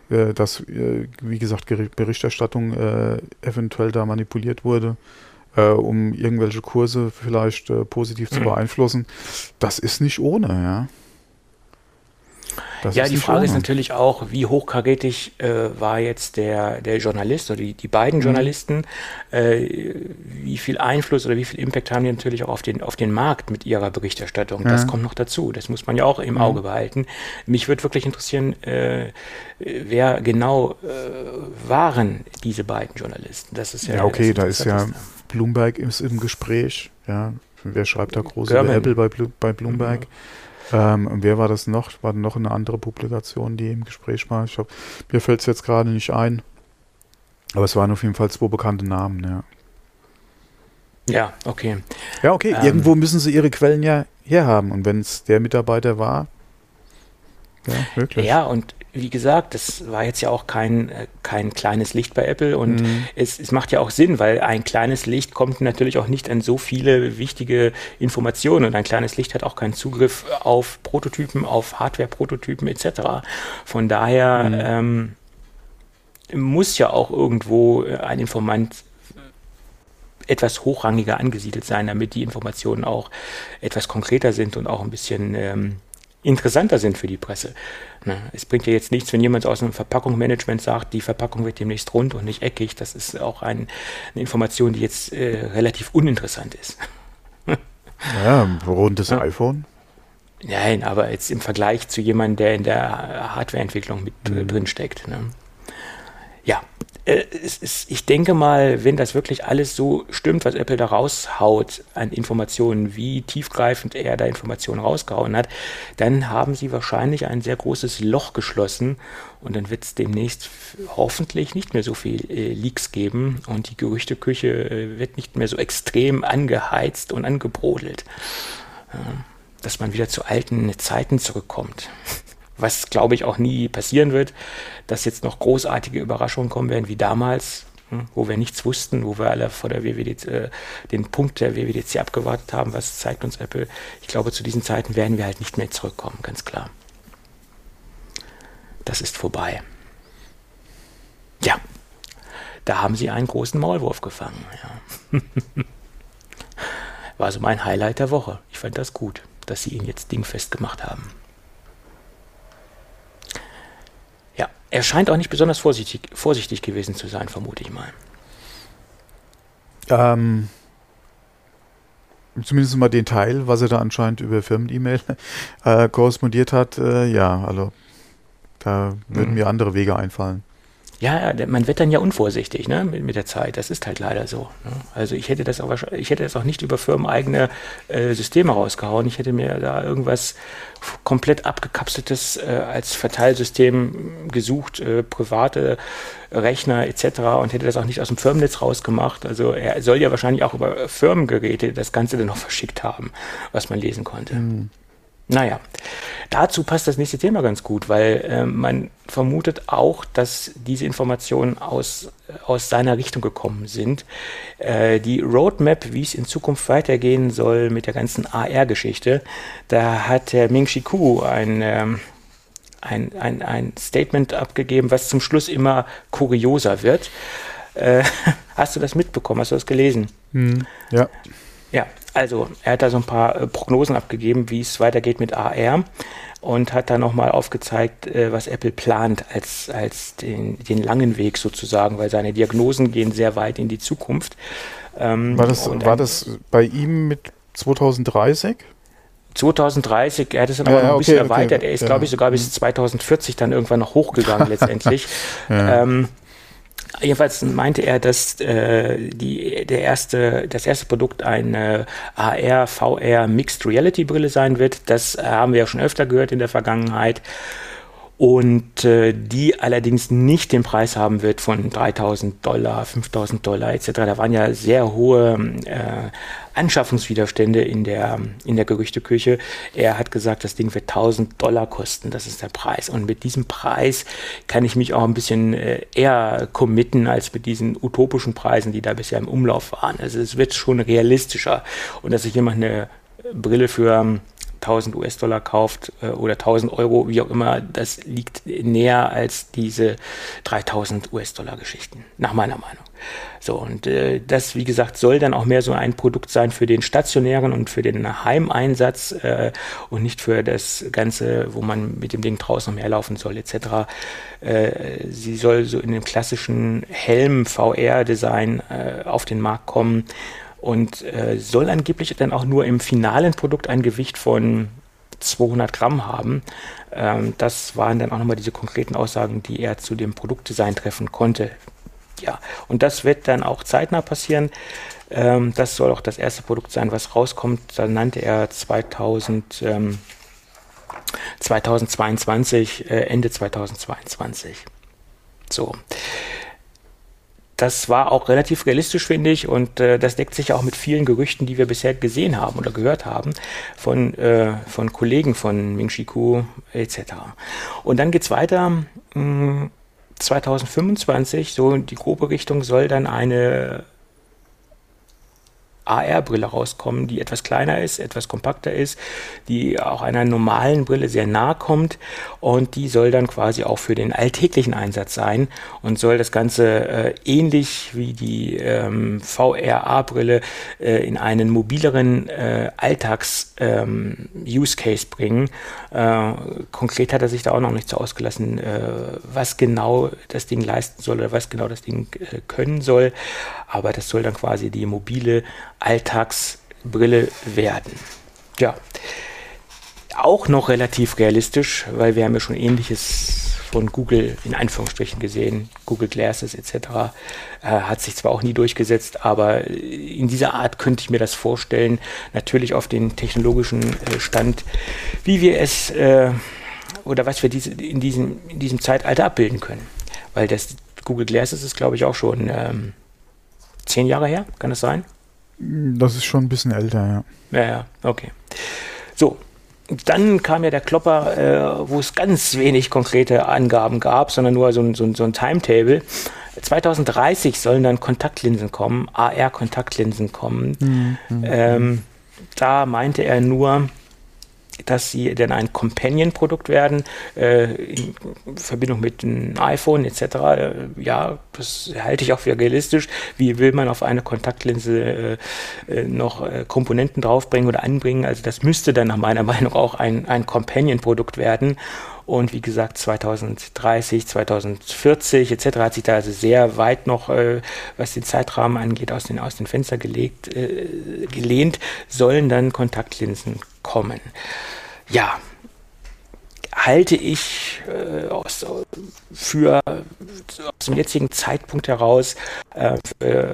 äh, dass, äh, wie gesagt, Berichterstattung äh, eventuell da manipuliert wurde, äh, um irgendwelche Kurse vielleicht äh, positiv zu mhm. beeinflussen, das ist nicht ohne, ja. Das ja, die Frage ist natürlich auch, wie hochkarätig äh, war jetzt der, der Journalist oder die, die beiden mhm. Journalisten, äh, wie viel Einfluss oder wie viel Impact haben die natürlich auch auf den, auf den Markt mit ihrer Berichterstattung. Ja. Das kommt noch dazu. Das muss man ja auch im mhm. Auge behalten. Mich würde wirklich interessieren, äh, wer genau äh, waren diese beiden Journalisten. Das ist ja, ja okay, da ist ja Bloomberg ist im Gespräch. Ja, wer schreibt da große Apple bei, bei Bloomberg? Mhm. Ähm, und wer war das noch? War noch eine andere Publikation, die im Gespräch war? Ich hab, mir fällt es jetzt gerade nicht ein. Aber es waren auf jeden Fall zwei bekannte Namen, ja. Ja, okay. Ja, okay. Ähm, Irgendwo müssen sie ihre Quellen ja herhaben. Und wenn es der Mitarbeiter war, ja, wirklich. Ja, und wie gesagt, das war jetzt ja auch kein, äh, kein kleines Licht bei Apple und mhm. es, es macht ja auch Sinn, weil ein kleines Licht kommt natürlich auch nicht an so viele wichtige Informationen und ein kleines Licht hat auch keinen Zugriff auf Prototypen, auf Hardware-Prototypen etc. Von daher mhm. ähm, muss ja auch irgendwo ein Informant etwas hochrangiger angesiedelt sein, damit die Informationen auch etwas konkreter sind und auch ein bisschen ähm, interessanter sind für die Presse. Na, es bringt ja jetzt nichts, wenn jemand aus einem Verpackungsmanagement sagt, die Verpackung wird demnächst rund und nicht eckig. Das ist auch ein, eine Information, die jetzt äh, relativ uninteressant ist. <laughs> ja, rundes ja. iPhone. Nein, aber jetzt im Vergleich zu jemandem, der in der Hardwareentwicklung mit mhm. drin steckt. Ne? Ja, äh, ich denke mal, wenn das wirklich alles so stimmt, was Apple da raushaut an Informationen, wie tiefgreifend er da Informationen rausgehauen hat, dann haben sie wahrscheinlich ein sehr großes Loch geschlossen und dann wird es demnächst hoffentlich nicht mehr so viel äh, Leaks geben und die Gerüchteküche äh, wird nicht mehr so extrem angeheizt und angebrodelt. dass man wieder zu alten Zeiten zurückkommt. Was, glaube ich, auch nie passieren wird, dass jetzt noch großartige Überraschungen kommen werden wie damals, hm, wo wir nichts wussten, wo wir alle vor der WWDC, äh, den Punkt der WWDC abgewartet haben, was zeigt uns Apple. Ich glaube, zu diesen Zeiten werden wir halt nicht mehr zurückkommen, ganz klar. Das ist vorbei. Ja, da haben sie einen großen Maulwurf gefangen. Ja. <laughs> War so mein Highlight der Woche. Ich fand das gut, dass sie ihn jetzt dingfest gemacht haben. Ja, er scheint auch nicht besonders vorsichtig, vorsichtig gewesen zu sein, vermute ich mal. Ähm, zumindest mal den Teil, was er da anscheinend über Firmen-E-Mail äh, korrespondiert hat, äh, ja, also da würden mhm. mir andere Wege einfallen. Ja, man wird dann ja unvorsichtig ne, mit, mit der Zeit. Das ist halt leider so. Ne? Also ich hätte das auch ich hätte das auch nicht über firmeneigene äh, Systeme rausgehauen. Ich hätte mir da irgendwas komplett abgekapseltes äh, als Verteilsystem gesucht, äh, private Rechner etc. und hätte das auch nicht aus dem Firmennetz rausgemacht. Also er soll ja wahrscheinlich auch über Firmengeräte das Ganze dann noch verschickt haben, was man lesen konnte. Mhm. Naja, dazu passt das nächste Thema ganz gut, weil äh, man vermutet auch, dass diese Informationen aus, aus seiner Richtung gekommen sind. Äh, die Roadmap, wie es in Zukunft weitergehen soll mit der ganzen AR-Geschichte, da hat der Ming Chi Ku ein, ähm, ein, ein, ein Statement abgegeben, was zum Schluss immer kurioser wird. Äh, <laughs> hast du das mitbekommen? Hast du das gelesen? Hm, ja. Ja, also er hat da so ein paar äh, Prognosen abgegeben, wie es weitergeht mit AR und hat dann nochmal aufgezeigt, äh, was Apple plant als, als den, den langen Weg sozusagen, weil seine Diagnosen gehen sehr weit in die Zukunft. Ähm, war das, war das bei ihm mit 2030? 2030, er hat es dann aber ja, noch ein okay, bisschen erweitert. Okay, er ist, ja. glaube ich, sogar bis 2040 dann irgendwann noch hochgegangen <laughs> letztendlich. ja. ähm, Jedenfalls meinte er, dass äh, die, der erste, das erste Produkt eine AR, VR Mixed Reality Brille sein wird. Das haben wir ja schon öfter gehört in der Vergangenheit und äh, die allerdings nicht den Preis haben wird von 3000 Dollar, 5000 Dollar etc. Da waren ja sehr hohe äh, Anschaffungswiderstände in der, in der Gerüchteküche. Er hat gesagt, das Ding wird 1000 Dollar kosten, das ist der Preis. Und mit diesem Preis kann ich mich auch ein bisschen äh, eher committen als mit diesen utopischen Preisen, die da bisher im Umlauf waren. Also es wird schon realistischer und dass sich jemand eine Brille für 1000 US-Dollar kauft äh, oder 1000 Euro, wie auch immer, das liegt näher als diese 3000 US-Dollar-Geschichten, nach meiner Meinung. So, und äh, das, wie gesagt, soll dann auch mehr so ein Produkt sein für den stationären und für den Heimeinsatz äh, und nicht für das Ganze, wo man mit dem Ding draußen umherlaufen soll, etc. Äh, sie soll so in dem klassischen Helm-VR-Design äh, auf den Markt kommen und äh, soll angeblich dann auch nur im finalen Produkt ein Gewicht von 200 Gramm haben. Ähm, das waren dann auch nochmal diese konkreten Aussagen, die er zu dem Produktdesign treffen konnte. Ja, und das wird dann auch zeitnah passieren. Ähm, das soll auch das erste Produkt sein, was rauskommt. Da nannte er 2000, ähm, 2022, äh, Ende 2022. So das war auch relativ realistisch, finde ich, und äh, das deckt sich auch mit vielen Gerüchten, die wir bisher gesehen haben oder gehört haben von, äh, von Kollegen von Ming Chi Ku etc. Und dann geht's weiter. Mh, hm, 2025, so die grobe Richtung, soll dann eine AR-Brille rauskommen, die etwas kleiner ist, etwas kompakter ist, die auch einer normalen Brille sehr nahe kommt und die soll dann quasi auch für den alltäglichen Einsatz sein und soll das Ganze äh, ähnlich wie die ähm, VRA-Brille äh, in einen mobileren äh, Alltags-Use-Case ähm, bringen. Äh, konkret hat er sich da auch noch nicht so ausgelassen, äh, was genau das Ding leisten soll oder was genau das Ding äh, können soll, aber das soll dann quasi die mobile Alltagsbrille werden. Ja, auch noch relativ realistisch, weil wir haben ja schon ähnliches von Google in Anführungsstrichen gesehen, Google Glasses etc. Äh, hat sich zwar auch nie durchgesetzt, aber in dieser Art könnte ich mir das vorstellen, natürlich auf den technologischen äh, Stand, wie wir es äh, oder was wir diese, in, diesem, in diesem Zeitalter abbilden können. Weil das Google Glasses ist, glaube ich, auch schon ähm, zehn Jahre her, kann das sein? Das ist schon ein bisschen älter, ja. Ja, ja, okay. So, dann kam ja der Klopper, äh, wo es ganz wenig konkrete Angaben gab, sondern nur so ein, so ein, so ein Timetable. 2030 sollen dann Kontaktlinsen kommen, AR-Kontaktlinsen kommen. Mhm. Ähm, da meinte er nur, dass sie dann ein Companion-Produkt werden, äh, in Verbindung mit einem iPhone etc. Äh, ja, das halte ich auch für realistisch. Wie will man auf eine Kontaktlinse äh, äh noch äh, Komponenten draufbringen oder anbringen? Also das müsste dann nach meiner <laughs> Meinung auch ein, ein Companion-Produkt werden. Und wie gesagt, 2030, 2040 etc. hat sich da also sehr weit noch, äh, was den Zeitrahmen angeht, aus den, aus den Fenster gelegt, äh, gelehnt, sollen dann Kontaktlinsen kommen. Ja, halte ich äh, aus, für aus dem jetzigen Zeitpunkt heraus äh, äh,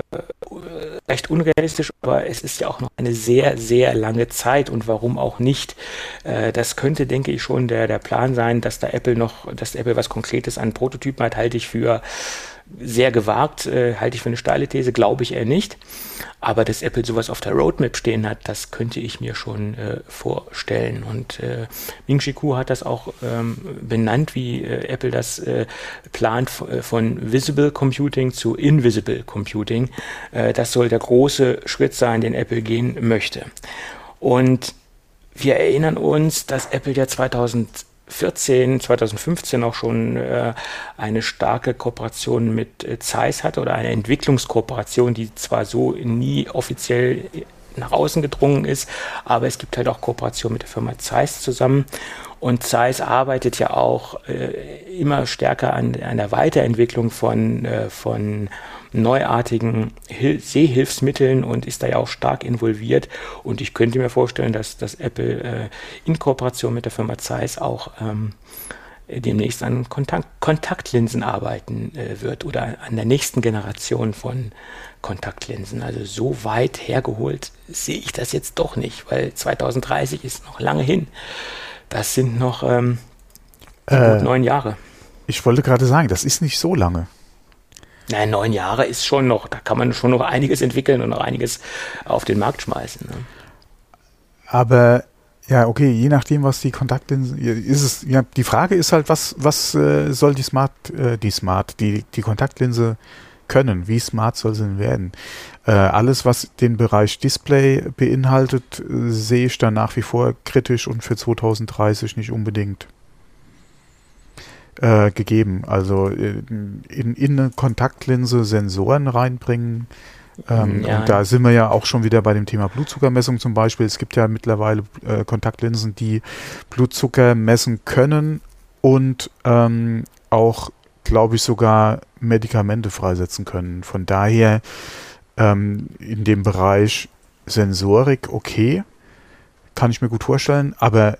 recht unrealistisch, aber es ist ja auch noch eine sehr, sehr lange Zeit und warum auch nicht. Äh, das könnte, denke ich, schon der, der Plan sein, dass da Apple noch, dass Apple was Konkretes an Prototypen hat, halte ich für sehr gewagt, äh, halte ich für eine steile These, glaube ich eher nicht. Aber dass Apple sowas auf der Roadmap stehen hat, das könnte ich mir schon äh, vorstellen. Und äh, Ming Chi Kuo hat das auch ähm, benannt, wie äh, Apple das äh, plant äh, von Visible Computing zu Invisible Computing. Äh, das soll der große Schritt sein, den Apple gehen möchte. Und wir erinnern uns, dass Apple ja 2000 2014, 2015 auch schon äh, eine starke Kooperation mit äh, Zeiss hatte oder eine Entwicklungskooperation, die zwar so nie offiziell nach außen gedrungen ist, aber es gibt halt auch Kooperation mit der Firma Zeiss zusammen. Und Zeiss arbeitet ja auch äh, immer stärker an, an der Weiterentwicklung von, äh, von neuartigen Hil Sehhilfsmitteln und ist da ja auch stark involviert. Und ich könnte mir vorstellen, dass, dass Apple äh, in Kooperation mit der Firma Zeiss auch ähm, demnächst an Kontakt Kontaktlinsen arbeiten äh, wird oder an der nächsten Generation von Kontaktlinsen. Also so weit hergeholt sehe ich das jetzt doch nicht, weil 2030 ist noch lange hin. Das sind noch ähm, äh, neun Jahre. Ich wollte gerade sagen, das ist nicht so lange. Nein, neun Jahre ist schon noch, da kann man schon noch einiges entwickeln und noch einiges auf den Markt schmeißen. Ne? Aber ja, okay, je nachdem, was die Kontaktlinsen ist es, ja, die Frage ist halt, was, was äh, soll die Smart, äh, die Smart, die, die Kontaktlinse können? Wie smart soll sie denn werden? Äh, alles, was den Bereich Display beinhaltet, äh, sehe ich dann nach wie vor kritisch und für 2030 nicht unbedingt äh, gegeben. Also äh, in, in eine Kontaktlinse Sensoren reinbringen. Ähm, ja, und da sind wir ja auch schon wieder bei dem Thema Blutzuckermessung zum Beispiel. Es gibt ja mittlerweile äh, Kontaktlinsen, die Blutzucker messen können und ähm, auch, glaube ich, sogar Medikamente freisetzen können. Von daher ähm, in dem Bereich Sensorik okay, kann ich mir gut vorstellen, aber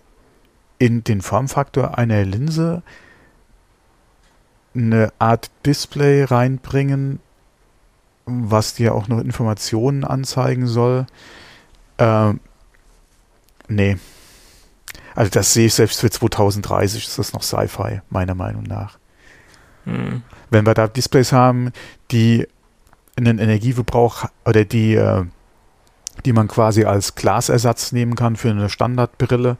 in den Formfaktor einer Linse eine Art Display reinbringen, was dir auch noch Informationen anzeigen soll. Ähm, nee. Also das sehe ich selbst für 2030 ist das noch Sci-Fi, meiner Meinung nach. Hm. Wenn wir da Displays haben, die einen Energieverbrauch oder die, äh, die man quasi als Glasersatz nehmen kann für eine Standardbrille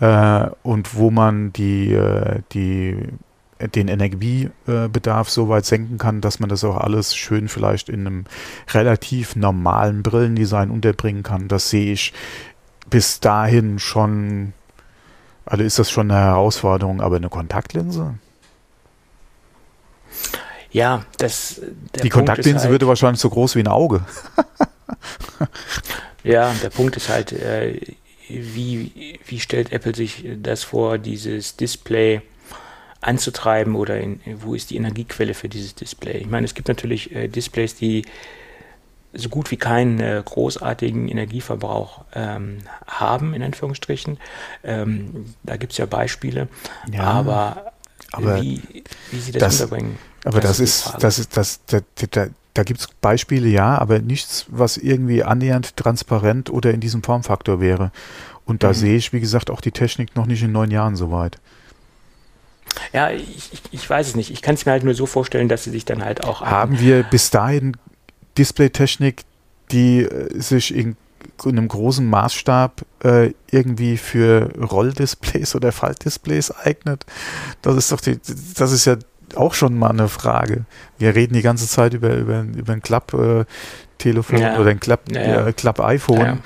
äh, und wo man die, äh, die den Energiebedarf so weit senken kann, dass man das auch alles schön vielleicht in einem relativ normalen Brillendesign unterbringen kann. Das sehe ich bis dahin schon, also ist das schon eine Herausforderung, aber eine Kontaktlinse? Ja, das. Die Punkt Kontaktlinse halt, würde wahrscheinlich so groß wie ein Auge. <laughs> ja, der Punkt ist halt, äh, wie, wie stellt Apple sich das vor, dieses Display anzutreiben oder in, wo ist die Energiequelle für dieses Display. Ich meine, es gibt natürlich äh, Displays, die so gut wie keinen äh, großartigen Energieverbrauch ähm, haben, in Anführungsstrichen. Ähm, da gibt es ja Beispiele, ja, aber, aber wie, wie sie das, das unterbringen. Aber das, das ist, das ist, das, da, da, da gibt es Beispiele, ja, aber nichts, was irgendwie annähernd transparent oder in diesem Formfaktor wäre. Und da mhm. sehe ich, wie gesagt, auch die Technik noch nicht in neun Jahren soweit. Ja, ich, ich weiß es nicht. Ich kann es mir halt nur so vorstellen, dass sie sich dann halt auch. Haben wir bis dahin Displaytechnik die äh, sich in, in einem großen Maßstab äh, irgendwie für Rolldisplays oder Faltdisplays eignet. Das ist doch die, das ist ja auch schon mal eine Frage. Wir reden die ganze Zeit über, über, über ein Klapp-Telefon äh, ja. oder ein Klapp-iPhone. Ja,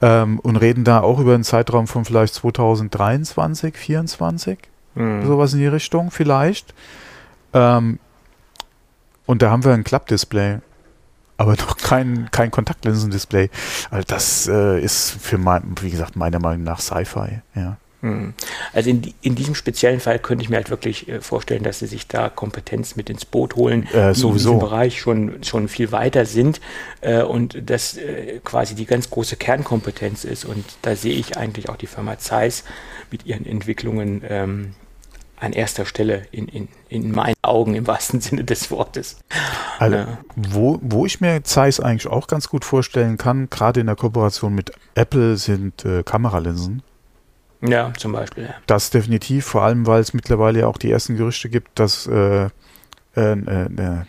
ja. ähm, und reden da auch über einen Zeitraum von vielleicht 2023, 2024, mhm. sowas in die Richtung vielleicht. Ähm, und da haben wir ein Klappdisplay, aber <laughs> noch kein, kein Kontaktlinsendisplay. Also das äh, ist für mein, wie gesagt, meiner Meinung nach Sci-Fi, ja. Hm. Also in, in, diesem speziellen Fall könnte ich mir halt wirklich äh, vorstellen, dass sie sich da Kompetenz mit ins Boot holen, äh, die in diesem Bereich schon, schon viel weiter sind äh, und das äh, quasi die ganz große Kernkompetenz ist. Und da sehe ich eigentlich auch die Firma Zeiss mit ihren Entwicklungen ähm, an erster Stelle in, in, in meinen Augen im wahrsten Sinne des Wortes. Also, ja. wo, wo ich mir Zeiss eigentlich auch ganz gut vorstellen kann, gerade in der Kooperation mit Apple, sind äh, Kameralinsen. Ja, zum Beispiel. Ja. Das definitiv, vor allem, weil es mittlerweile ja auch die ersten Gerüchte gibt, dass, äh, äh, äh,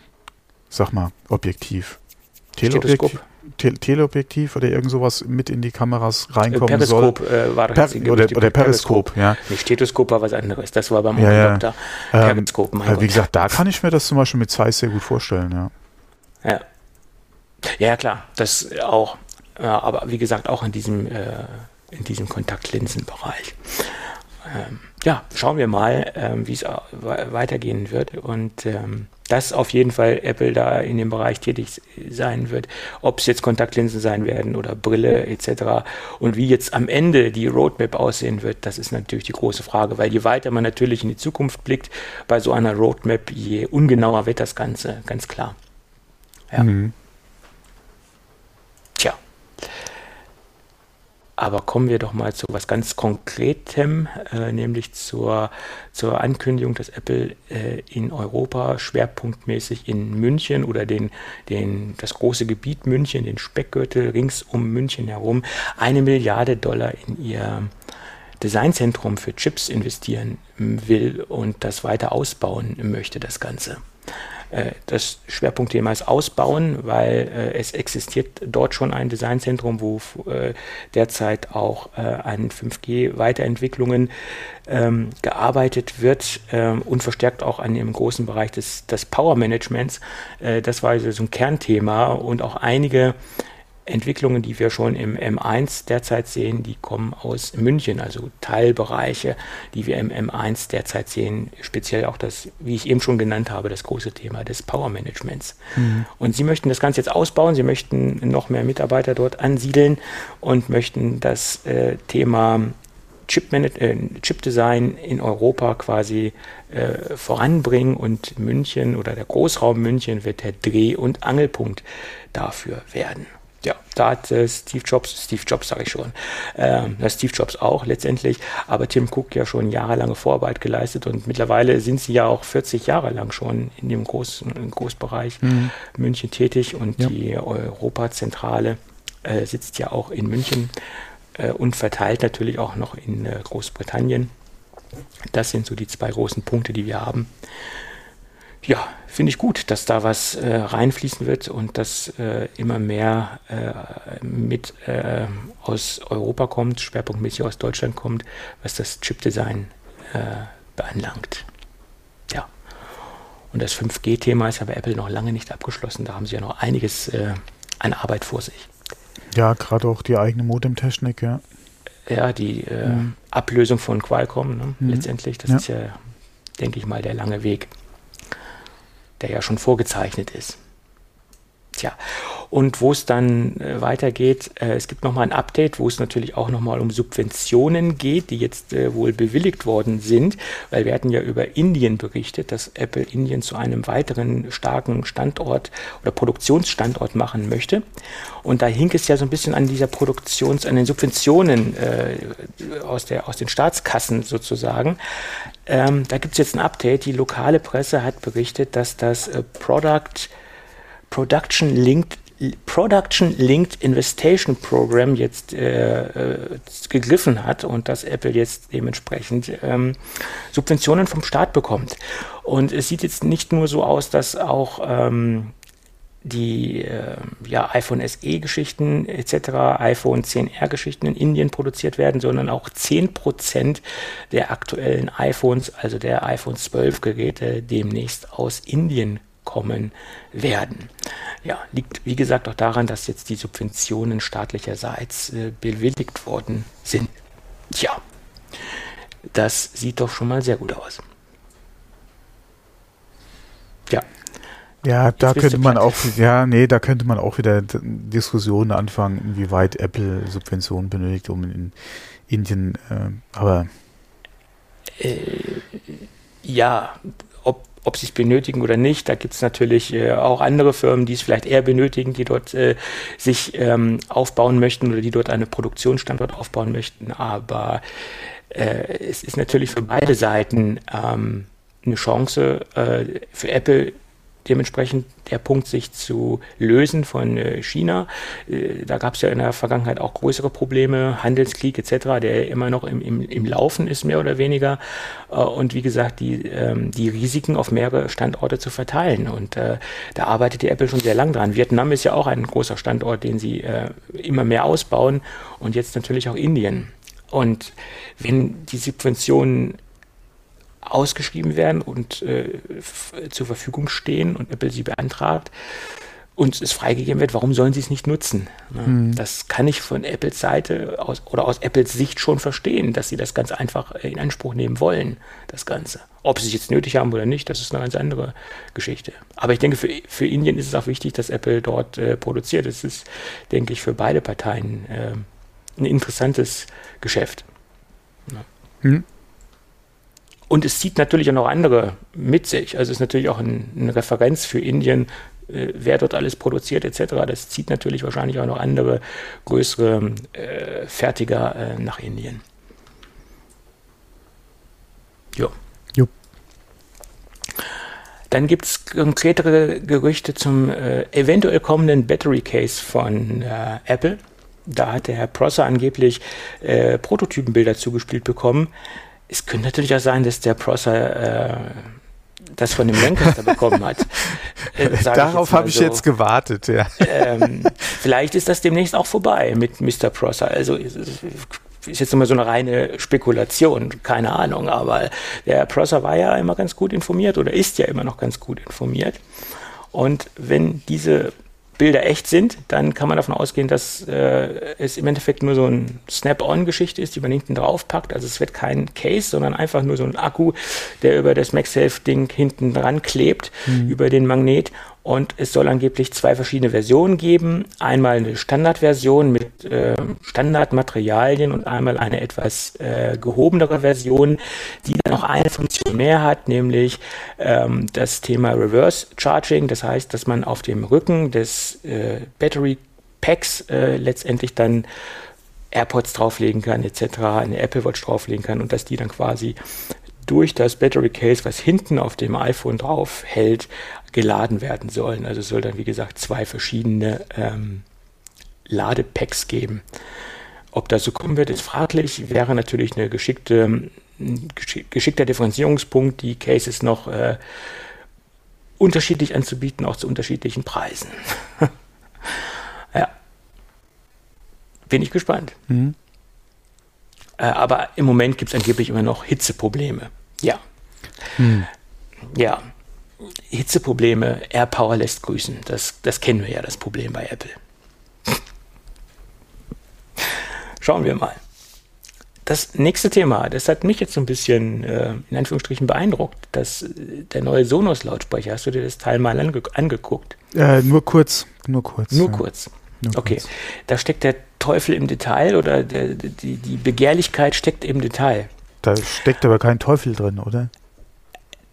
sag mal, Objektiv. Teleobjektiv, Te Teleobjektiv oder irgend sowas mit in die Kameras reinkommen Periskop, soll. Äh, war per oder, oder Periskop, Periskop, ja. Nicht Stethoskop war was anderes, das war beim ja, ja. Doktor. Periskop, ähm, mein Gott. Wie gesagt, da kann ich mir das zum Beispiel mit Zeiss sehr gut vorstellen, ja. Ja. Ja, klar, das auch. Aber wie gesagt, auch in diesem äh, in diesem Kontaktlinsenbereich. Ähm, ja, schauen wir mal, ähm, wie es weitergehen wird und ähm, dass auf jeden Fall Apple da in dem Bereich tätig sein wird, ob es jetzt Kontaktlinsen sein werden oder Brille etc. Und wie jetzt am Ende die Roadmap aussehen wird, das ist natürlich die große Frage, weil je weiter man natürlich in die Zukunft blickt bei so einer Roadmap, je ungenauer wird das Ganze, ganz klar. Ja. Mhm. Tja. Aber kommen wir doch mal zu was ganz Konkretem, äh, nämlich zur, zur Ankündigung, dass Apple äh, in Europa schwerpunktmäßig in München oder den, den, das große Gebiet München, den Speckgürtel rings um München herum, eine Milliarde Dollar in ihr Designzentrum für Chips investieren will und das weiter ausbauen möchte, das Ganze. Äh, das Schwerpunktthema ist Ausbauen, weil äh, es existiert dort schon ein Designzentrum, wo äh, derzeit auch an 5G-Weiterentwicklungen ähm, gearbeitet wird ähm, und verstärkt auch an dem großen Bereich des, des Power Managements. das war also so ein Kernthema und auch einige Entwicklungen, die wir schon im M1 derzeit sehen, die kommen aus München, also Teilbereiche, die wir im M1 derzeit sehen, speziell auch das, wie ich eben schon genannt habe, das große Thema des Power Managements. Mhm. Und Sie möchten das Ganze jetzt ausbauen, Sie möchten noch mehr Mitarbeiter dort ansiedeln und möchten das äh, Thema Chip, äh, Chip Design in Europa quasi äh, voranbringen und München oder der Großraum München wird der Dreh- und Angelpunkt dafür werden ja, da hat äh, Steve Jobs, Steve Jobs sage ich schon, äh, Steve Jobs auch letztendlich, aber Tim Cook ja schon jahrelange Vorarbeit geleistet und mittlerweile sind sie ja auch 40 Jahre lang schon in dem großen Großbereich mhm. München tätig und ja. die Europazentrale äh, sitzt ja auch in München äh, und verteilt natürlich auch noch in äh, Großbritannien. Das sind so die zwei großen Punkte, die wir haben ja, finde ich gut, dass da was äh, reinfließen wird und dass äh, immer mehr äh, mit äh, aus Europa kommt, schwerpunktmäßig aus Deutschland kommt, was das Chip-Design äh, beanlangt. Ja. Und das 5G-Thema ist aber Apple noch lange nicht abgeschlossen. Da haben sie ja noch einiges äh, an Arbeit vor sich. Ja, gerade auch die eigene Modemtechnik, ja. Ja, die mhm. Ablösung von Qualcomm, ne, mhm. letztendlich, das ja. ist ja, denke ich mal, der lange Weg der ja schon vorgezeichnet ist. Tja, und wo es dann äh, weitergeht, äh, es gibt nochmal ein Update, wo es natürlich auch nochmal um Subventionen geht, die jetzt äh, wohl bewilligt worden sind, weil wir hatten ja über Indien berichtet, dass Apple Indien zu einem weiteren starken Standort oder Produktionsstandort machen möchte. Und da hing es ja so ein bisschen an dieser Produktions-, an den Subventionen äh, aus, der, aus den Staatskassen sozusagen. Ähm, da gibt es jetzt ein Update. Die lokale Presse hat berichtet, dass das äh, Product Production Linked Production Linked Investation Program jetzt äh, äh, gegriffen hat und dass Apple jetzt dementsprechend ähm, Subventionen vom Staat bekommt. Und es sieht jetzt nicht nur so aus, dass auch ähm, die äh, ja, iPhone SE-Geschichten etc., iPhone 10R-Geschichten in Indien produziert werden, sondern auch 10% der aktuellen iPhones, also der iPhone 12-Geräte, demnächst aus Indien kommen werden. Ja, liegt wie gesagt auch daran, dass jetzt die Subventionen staatlicherseits äh, bewilligt worden sind. Tja, das sieht doch schon mal sehr gut aus. Ja. Ja, da könnte man auch, ja, nee, da könnte man auch wieder Diskussionen anfangen, inwieweit Apple Subventionen benötigt, um in Indien, äh, aber. Äh, ja, ob, ob sie es benötigen oder nicht, da gibt es natürlich äh, auch andere Firmen, die es vielleicht eher benötigen, die dort äh, sich ähm, aufbauen möchten oder die dort einen Produktionsstandort aufbauen möchten, aber äh, es ist natürlich für beide Seiten ähm, eine Chance äh, für Apple dementsprechend der Punkt, sich zu lösen von äh, China. Äh, da gab es ja in der Vergangenheit auch größere Probleme, Handelskrieg etc., der immer noch im, im, im Laufen ist, mehr oder weniger. Äh, und wie gesagt, die, ähm, die Risiken auf mehrere Standorte zu verteilen. Und da arbeitet die Apple schon sehr lang dran. Vietnam ist ja auch ein großer Standort, den sie immer mehr ausbauen. Und jetzt natürlich auch Indien. Und wenn die Subventionen ausgeschrieben werden und äh, zur Verfügung stehen und Apple sie beantragt und es freigegeben wird, warum sollen sie es nicht nutzen? Ne? Mhm. Das kann ich von Apples Seite aus, oder aus Apples Sicht schon verstehen, dass sie das ganz einfach in Anspruch nehmen wollen, das Ganze. Ob sie es jetzt nötig haben oder nicht, das ist eine ganz andere Geschichte. Aber ich denke, für, für Indien ist es auch wichtig, dass Apple dort äh, produziert. Es ist, denke ich, für beide Parteien äh, ein interessantes Geschäft. Ja. Mhm. Und es zieht natürlich auch noch andere mit sich. Also es ist natürlich auch ein, eine Referenz für Indien, äh, wer dort alles produziert etc. Das zieht natürlich wahrscheinlich auch noch andere größere äh, Fertiger äh, nach Indien. Ja. Jo. Dann gibt es konkretere Gerüchte zum äh, eventuell kommenden Battery Case von äh, Apple. Da hat der Herr Prosser angeblich äh, Prototypenbilder zugespielt bekommen es könnte natürlich auch sein, dass der Prosser äh, das von dem Lancaster <laughs> bekommen hat. Äh, Darauf habe ich so. jetzt gewartet, ja. Ähm, <laughs> vielleicht ist das demnächst auch vorbei mit Mr. Prosser. Also ist jetzt immer so eine reine Spekulation, keine Ahnung, aber der Prosser war ja immer ganz gut informiert oder ist ja immer noch ganz gut informiert. Und wenn diese Bilder echt sind, dann kann man davon ausgehen, dass äh, es im Endeffekt nur so ein Snap-on-Geschichte ist, die man hinten drauf packt. Also es wird kein Case, sondern einfach nur so ein Akku, der über das MagSafe-Ding hinten dran klebt, mhm. über den Magnet und es soll angeblich zwei verschiedene Versionen geben. Einmal eine Standardversion mit äh, Standardmaterialien und einmal eine etwas äh, gehobenere Version, die dann noch eine Funktion mehr hat, nämlich ähm, das Thema Reverse Charging. Das heißt, dass man auf dem Rücken des äh, Battery Packs äh, letztendlich dann AirPods drauflegen kann, etc., eine Apple Watch drauflegen kann und dass die dann quasi durch das Battery Case, was hinten auf dem iPhone drauf hält, geladen werden sollen. Also es soll dann, wie gesagt, zwei verschiedene ähm, Ladepacks geben. Ob das so kommen wird, ist fraglich. Wäre natürlich eine geschickte, ein geschickter Differenzierungspunkt, die Cases noch äh, unterschiedlich anzubieten, auch zu unterschiedlichen Preisen. <laughs> ja. Bin ich gespannt. Mhm. Äh, aber im Moment gibt es angeblich immer noch Hitzeprobleme. Ja. Mhm. Ja. Hitzeprobleme, AirPower lässt grüßen. Das, das kennen wir ja, das Problem bei Apple. Schauen wir mal. Das nächste Thema, das hat mich jetzt so ein bisschen äh, in Anführungsstrichen beeindruckt, dass äh, der neue Sonos-Lautsprecher, hast du dir das Teil mal ange angeguckt? Äh, nur kurz, nur kurz. Nur ja. kurz. Nur okay, kurz. da steckt der Teufel im Detail oder der, die, die Begehrlichkeit steckt im Detail. Da steckt aber kein Teufel drin, oder?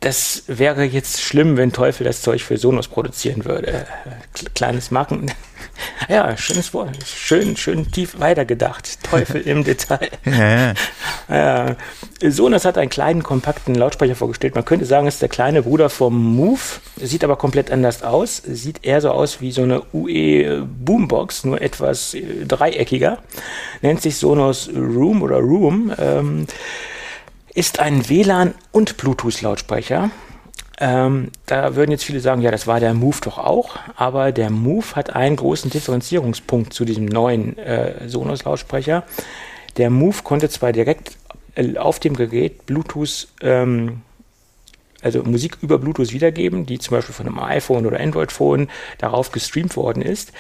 Das wäre jetzt schlimm, wenn Teufel das Zeug für Sonos produzieren würde. Kleines Marken. <laughs> Ja, schönes Wort. Schön, schön tief weitergedacht. Teufel im <laughs> Detail. Ja. ja. Sonos hat einen kleinen, kompakten Lautsprecher vorgestellt. Man könnte sagen, es ist der kleine Bruder vom Move. Sieht aber komplett anders aus. Sieht eher so aus wie so eine UE Boombox, nur etwas äh, dreieckiger. Nennt sich Sonos Room oder Room. Ähm, ist ein WLAN- und Bluetooth-Lautsprecher. Ähm, da würden jetzt viele sagen, ja, das war der Move doch auch, aber der Move hat einen großen Differenzierungspunkt zu diesem neuen äh, Sonos-Lautsprecher. Der Move konnte zwar direkt äh, auf dem Gerät Bluetooth ähm, also Musik über Bluetooth wiedergeben, die zum Beispiel von einem iPhone oder Android-Phone darauf gestreamt worden ist.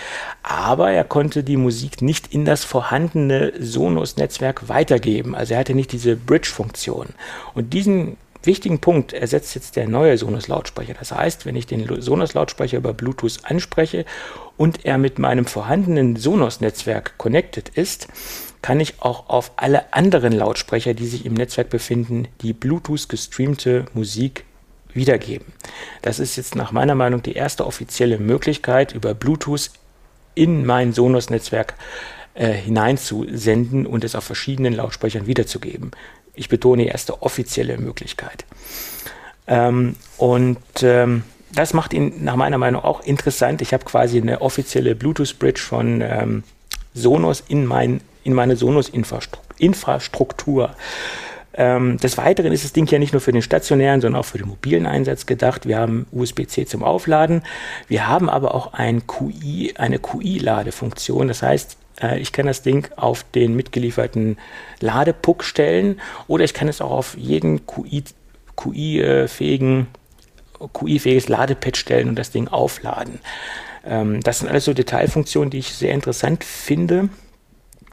Aber er konnte die Musik nicht in das vorhandene Sonos-Netzwerk weitergeben. Also er hatte nicht diese Bridge-Funktion. Und diesen wichtigen Punkt ersetzt jetzt der neue Sonos-Lautsprecher. Das heißt, wenn ich den Sonos-Lautsprecher über Bluetooth anspreche und er mit meinem vorhandenen Sonos-Netzwerk connected ist, kann ich auch auf alle anderen Lautsprecher, die sich im Netzwerk befinden, die Bluetooth gestreamte Musik wiedergeben. Das ist jetzt nach meiner Meinung die erste offizielle Möglichkeit, über Bluetooth in mein Sonos-Netzwerk äh, hineinzusenden und es auf verschiedenen Lautsprechern wiederzugeben. Ich betone erste offizielle Möglichkeit. Ähm, und ähm, das macht ihn nach meiner Meinung auch interessant. Ich habe quasi eine offizielle Bluetooth-Bridge von ähm, Sonos in, mein, in meine Sonos-Infrastruktur ähm, des Weiteren ist das Ding ja nicht nur für den stationären, sondern auch für den mobilen Einsatz gedacht. Wir haben USB-C zum Aufladen. Wir haben aber auch ein QI, eine QI-Ladefunktion. Das heißt, äh, ich kann das Ding auf den mitgelieferten Ladepuck stellen oder ich kann es auch auf jeden QI, QI-fähigen QI-fähiges Ladepad stellen und das Ding aufladen. Ähm, das sind alles so Detailfunktionen, die ich sehr interessant finde.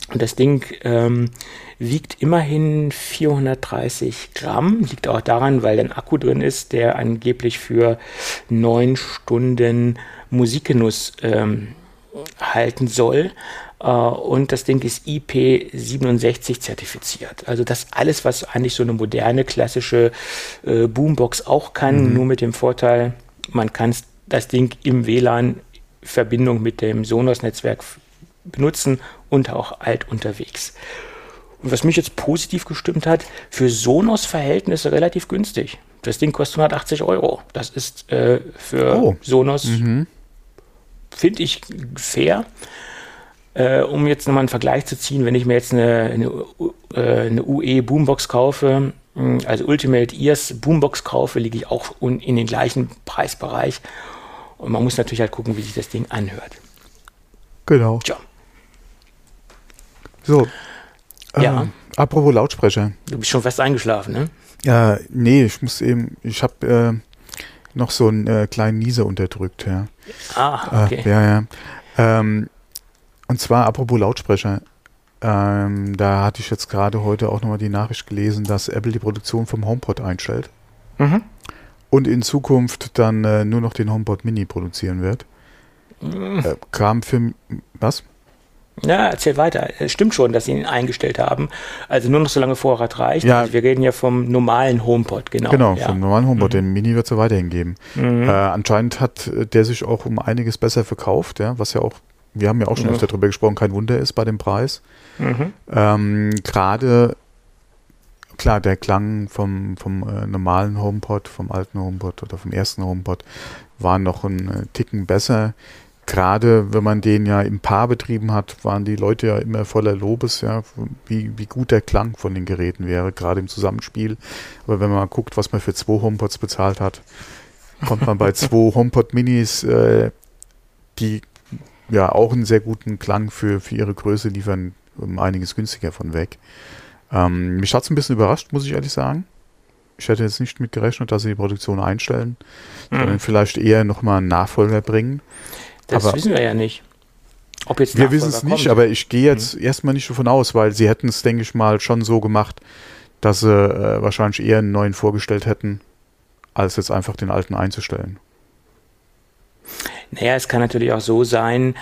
Und das Ding ähm, wiegt immerhin 430 Gramm. Liegt auch daran, weil ein Akku drin ist, der angeblich für neun Stunden Musikgenuss ähm, halten soll. Uh, und das Ding ist IP67 zertifiziert. Also das alles, was eigentlich so eine moderne klassische äh, Boombox auch kann, mhm. nur mit dem Vorteil, man kann das Ding im WLAN Verbindung mit dem Sonos-Netzwerk benutzen und auch alt unterwegs. Und was mich jetzt positiv gestimmt hat, für Sonos-Verhältnisse relativ günstig. Das Ding kostet 180 Euro. Das ist äh, für oh. Sonos, mhm. finde ich, fair. Äh, um jetzt nochmal einen Vergleich zu ziehen, wenn ich mir jetzt eine, eine, äh, eine UE Boombox kaufe, also Ultimate Ears Boombox kaufe, liege ich auch in den gleichen Preisbereich. Und man muss natürlich halt gucken, wie sich das Ding anhört. Genau. Tja. So, ja. Ähm, apropos Lautsprecher. Du bist schon fast eingeschlafen, ne? Ja, nee, ich muss eben, ich habe äh, noch so einen äh, kleinen Nieser unterdrückt, ja. Ah, okay. Äh, ja, ja. Ähm, und zwar apropos Lautsprecher. Ähm, da hatte ich jetzt gerade heute auch nochmal die Nachricht gelesen, dass Apple die Produktion vom HomePod einstellt. Mhm. Und in Zukunft dann äh, nur noch den HomePod Mini produzieren wird. Mhm. Äh, kam für was? Ja, erzähl weiter. Es stimmt schon, dass sie ihn eingestellt haben. Also nur noch so lange Vorrat reicht. Ja. Also wir reden ja vom normalen HomePod, genau. Genau, ja. vom normalen HomePod. Mhm. Den Mini wird es ja weiterhin geben. Mhm. Äh, anscheinend hat der sich auch um einiges besser verkauft, ja, was ja auch, wir haben ja auch schon mhm. öfter darüber gesprochen, kein Wunder ist bei dem Preis. Mhm. Ähm, Gerade, klar, der Klang vom, vom äh, normalen HomePod, vom alten HomePod oder vom ersten HomePod war noch ein äh, Ticken besser gerade wenn man den ja im Paar betrieben hat, waren die Leute ja immer voller Lobes, ja, wie, wie gut der Klang von den Geräten wäre, gerade im Zusammenspiel. Aber wenn man mal guckt, was man für zwei HomePods bezahlt hat, kommt man bei <laughs> zwei HomePod Minis, äh, die ja auch einen sehr guten Klang für, für ihre Größe liefern, um einiges günstiger von weg. Ähm, mich hat es ein bisschen überrascht, muss ich ehrlich sagen. Ich hätte jetzt nicht mit gerechnet, dass sie die Produktion einstellen, mhm. sondern vielleicht eher nochmal einen Nachfolger bringen. Das aber wissen wir ja nicht. Ob jetzt wir wissen es nicht, aber ich gehe jetzt mhm. erstmal nicht davon aus, weil sie hätten es, denke ich mal, schon so gemacht, dass sie äh, wahrscheinlich eher einen neuen vorgestellt hätten, als jetzt einfach den alten einzustellen. Naja, es kann natürlich auch so sein,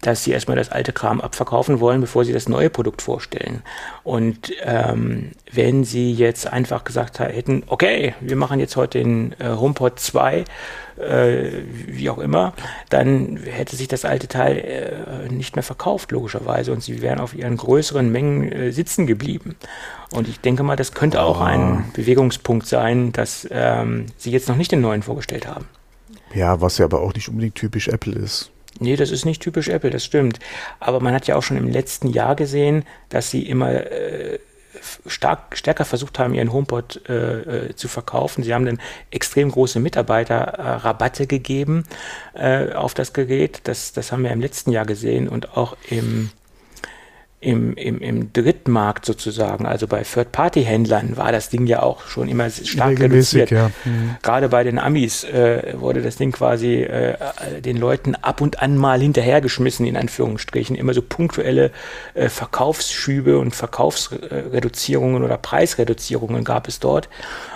dass sie erstmal das alte Kram abverkaufen wollen, bevor sie das neue Produkt vorstellen. Und ähm, wenn sie jetzt einfach gesagt hätten, okay, wir machen jetzt heute den äh, HomePod 2, äh, wie auch immer, dann hätte sich das alte Teil äh, nicht mehr verkauft, logischerweise, und sie wären auf ihren größeren Mengen äh, sitzen geblieben. Und ich denke mal, das könnte auch ein ah. Bewegungspunkt sein, dass ähm, sie jetzt noch nicht den neuen vorgestellt haben. Ja, was ja aber auch nicht unbedingt typisch Apple ist. Nee, das ist nicht typisch Apple, das stimmt. Aber man hat ja auch schon im letzten Jahr gesehen, dass sie immer äh, stark, stärker versucht haben, ihren HomePod äh, äh, zu verkaufen. Sie haben dann extrem große Mitarbeiterrabatte gegeben äh, auf das Gerät. Das, das haben wir im letzten Jahr gesehen und auch im im, im, im Drittmarkt sozusagen, also bei Third-Party-Händlern, war das Ding ja auch schon immer stark reduziert. Ja. Mhm. Gerade bei den Amis äh, wurde das Ding quasi äh, den Leuten ab und an mal hinterhergeschmissen, in Anführungsstrichen. Immer so punktuelle äh, Verkaufsschübe und Verkaufsreduzierungen oder Preisreduzierungen gab es dort.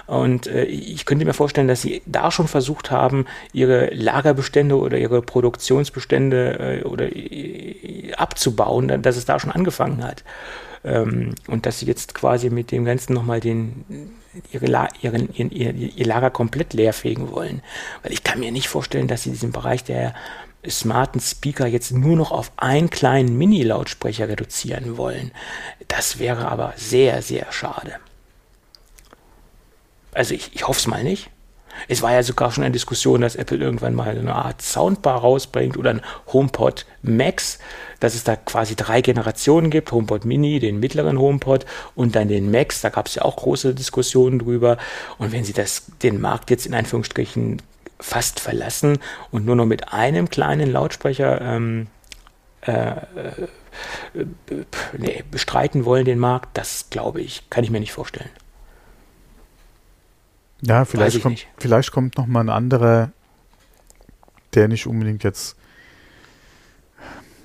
Und äh, ich könnte mir vorstellen, dass sie da schon versucht haben, ihre Lagerbestände oder ihre Produktionsbestände äh, oder äh, abzubauen, dass es da schon angefangen hat. Ähm, und dass sie jetzt quasi mit dem Ganzen nochmal den, ihre La ihren, ihr, ihr, ihr Lager komplett leerfegen wollen. Weil ich kann mir nicht vorstellen, dass sie diesen Bereich der smarten Speaker jetzt nur noch auf einen kleinen Mini-Lautsprecher reduzieren wollen. Das wäre aber sehr, sehr schade. Also ich, ich hoffe es mal nicht. Es war ja sogar schon eine Diskussion, dass Apple irgendwann mal eine Art Soundbar rausbringt oder ein HomePod Max, dass es da quasi drei Generationen gibt, HomePod Mini, den mittleren HomePod und dann den Max. Da gab es ja auch große Diskussionen drüber. Und wenn sie das, den Markt jetzt in Anführungsstrichen fast verlassen und nur noch mit einem kleinen Lautsprecher ähm, äh, äh, nee, bestreiten wollen, den Markt, das glaube ich, kann ich mir nicht vorstellen. Ja, vielleicht kommt, nicht. vielleicht kommt noch mal ein anderer, der nicht unbedingt jetzt,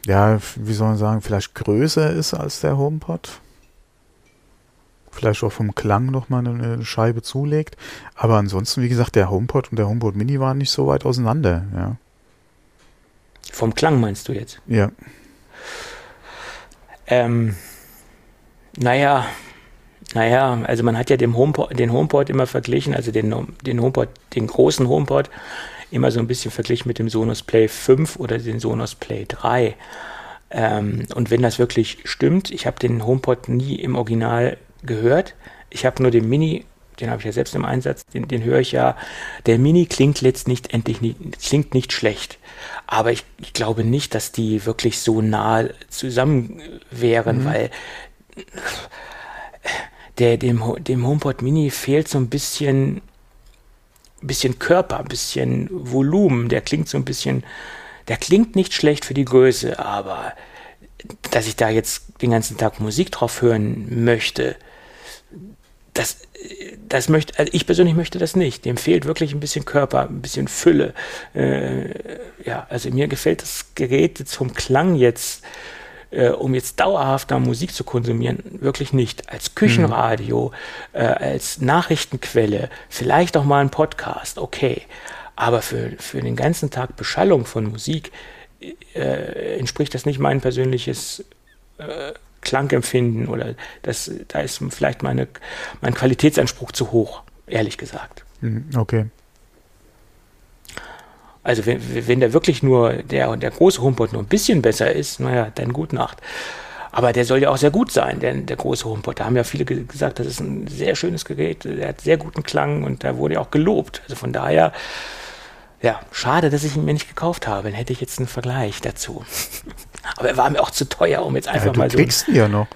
ja, wie soll man sagen, vielleicht größer ist als der HomePod. Vielleicht auch vom Klang noch mal eine Scheibe zulegt. Aber ansonsten, wie gesagt, der HomePod und der HomePod Mini waren nicht so weit auseinander, ja. Vom Klang meinst du jetzt? Ja. Ähm, naja, naja, also man hat ja den HomePod, den HomePod immer verglichen, also den, den HomePod, den großen HomePod, immer so ein bisschen verglichen mit dem Sonos Play 5 oder den Sonos Play 3. Ähm, und wenn das wirklich stimmt, ich habe den HomePod nie im Original gehört. Ich habe nur den Mini, den habe ich ja selbst im Einsatz, den, den höre ich ja. Der Mini klingt letztendlich nicht, klingt nicht schlecht. Aber ich, ich, glaube nicht, dass die wirklich so nah zusammen wären, mhm. weil der, dem, dem HomePod Mini fehlt so ein bisschen, bisschen Körper, ein bisschen Volumen. Der klingt so ein bisschen, der klingt nicht schlecht für die Größe, aber dass ich da jetzt den ganzen Tag Musik drauf hören möchte, das, das möchte, also ich persönlich möchte das nicht. Dem fehlt wirklich ein bisschen Körper, ein bisschen Fülle. Äh, ja, also mir gefällt das Gerät vom Klang jetzt äh, um jetzt dauerhaft da Musik zu konsumieren, wirklich nicht. Als Küchenradio, mhm. äh, als Nachrichtenquelle, vielleicht auch mal ein Podcast, okay. Aber für, für den ganzen Tag Beschallung von Musik äh, entspricht das nicht mein persönliches äh, Klangempfinden oder das, da ist vielleicht meine, mein Qualitätsanspruch zu hoch, ehrlich gesagt. Mhm, okay. Also wenn, wenn der wirklich nur, der, der große HomePod nur ein bisschen besser ist, naja, dann gut Nacht. Aber der soll ja auch sehr gut sein, denn der große HomePod, da haben ja viele gesagt, das ist ein sehr schönes Gerät, der hat sehr guten Klang und da wurde ja auch gelobt. Also von daher, ja, schade, dass ich ihn mir nicht gekauft habe. Dann hätte ich jetzt einen Vergleich dazu. <laughs> Aber er war mir auch zu teuer, um jetzt einfach ja, mal so. Du kriegst ihn ja noch.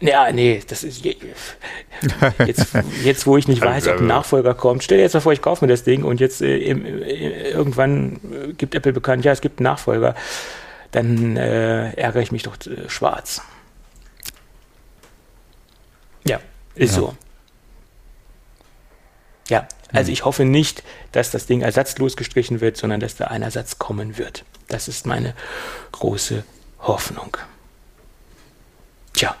Ja, nee, das ist jetzt, jetzt wo ich nicht weiß, ob ein Nachfolger kommt. Stell dir jetzt mal vor, ich kaufe mir das Ding und jetzt äh, äh, irgendwann äh, gibt Apple bekannt, ja, es gibt einen Nachfolger. Dann äh, ärgere ich mich doch äh, schwarz. Ja, ist ja. so. Ja, also ich hoffe nicht, dass das Ding ersatzlos gestrichen wird, sondern dass da ein Ersatz kommen wird. Das ist meine große Hoffnung. Tja.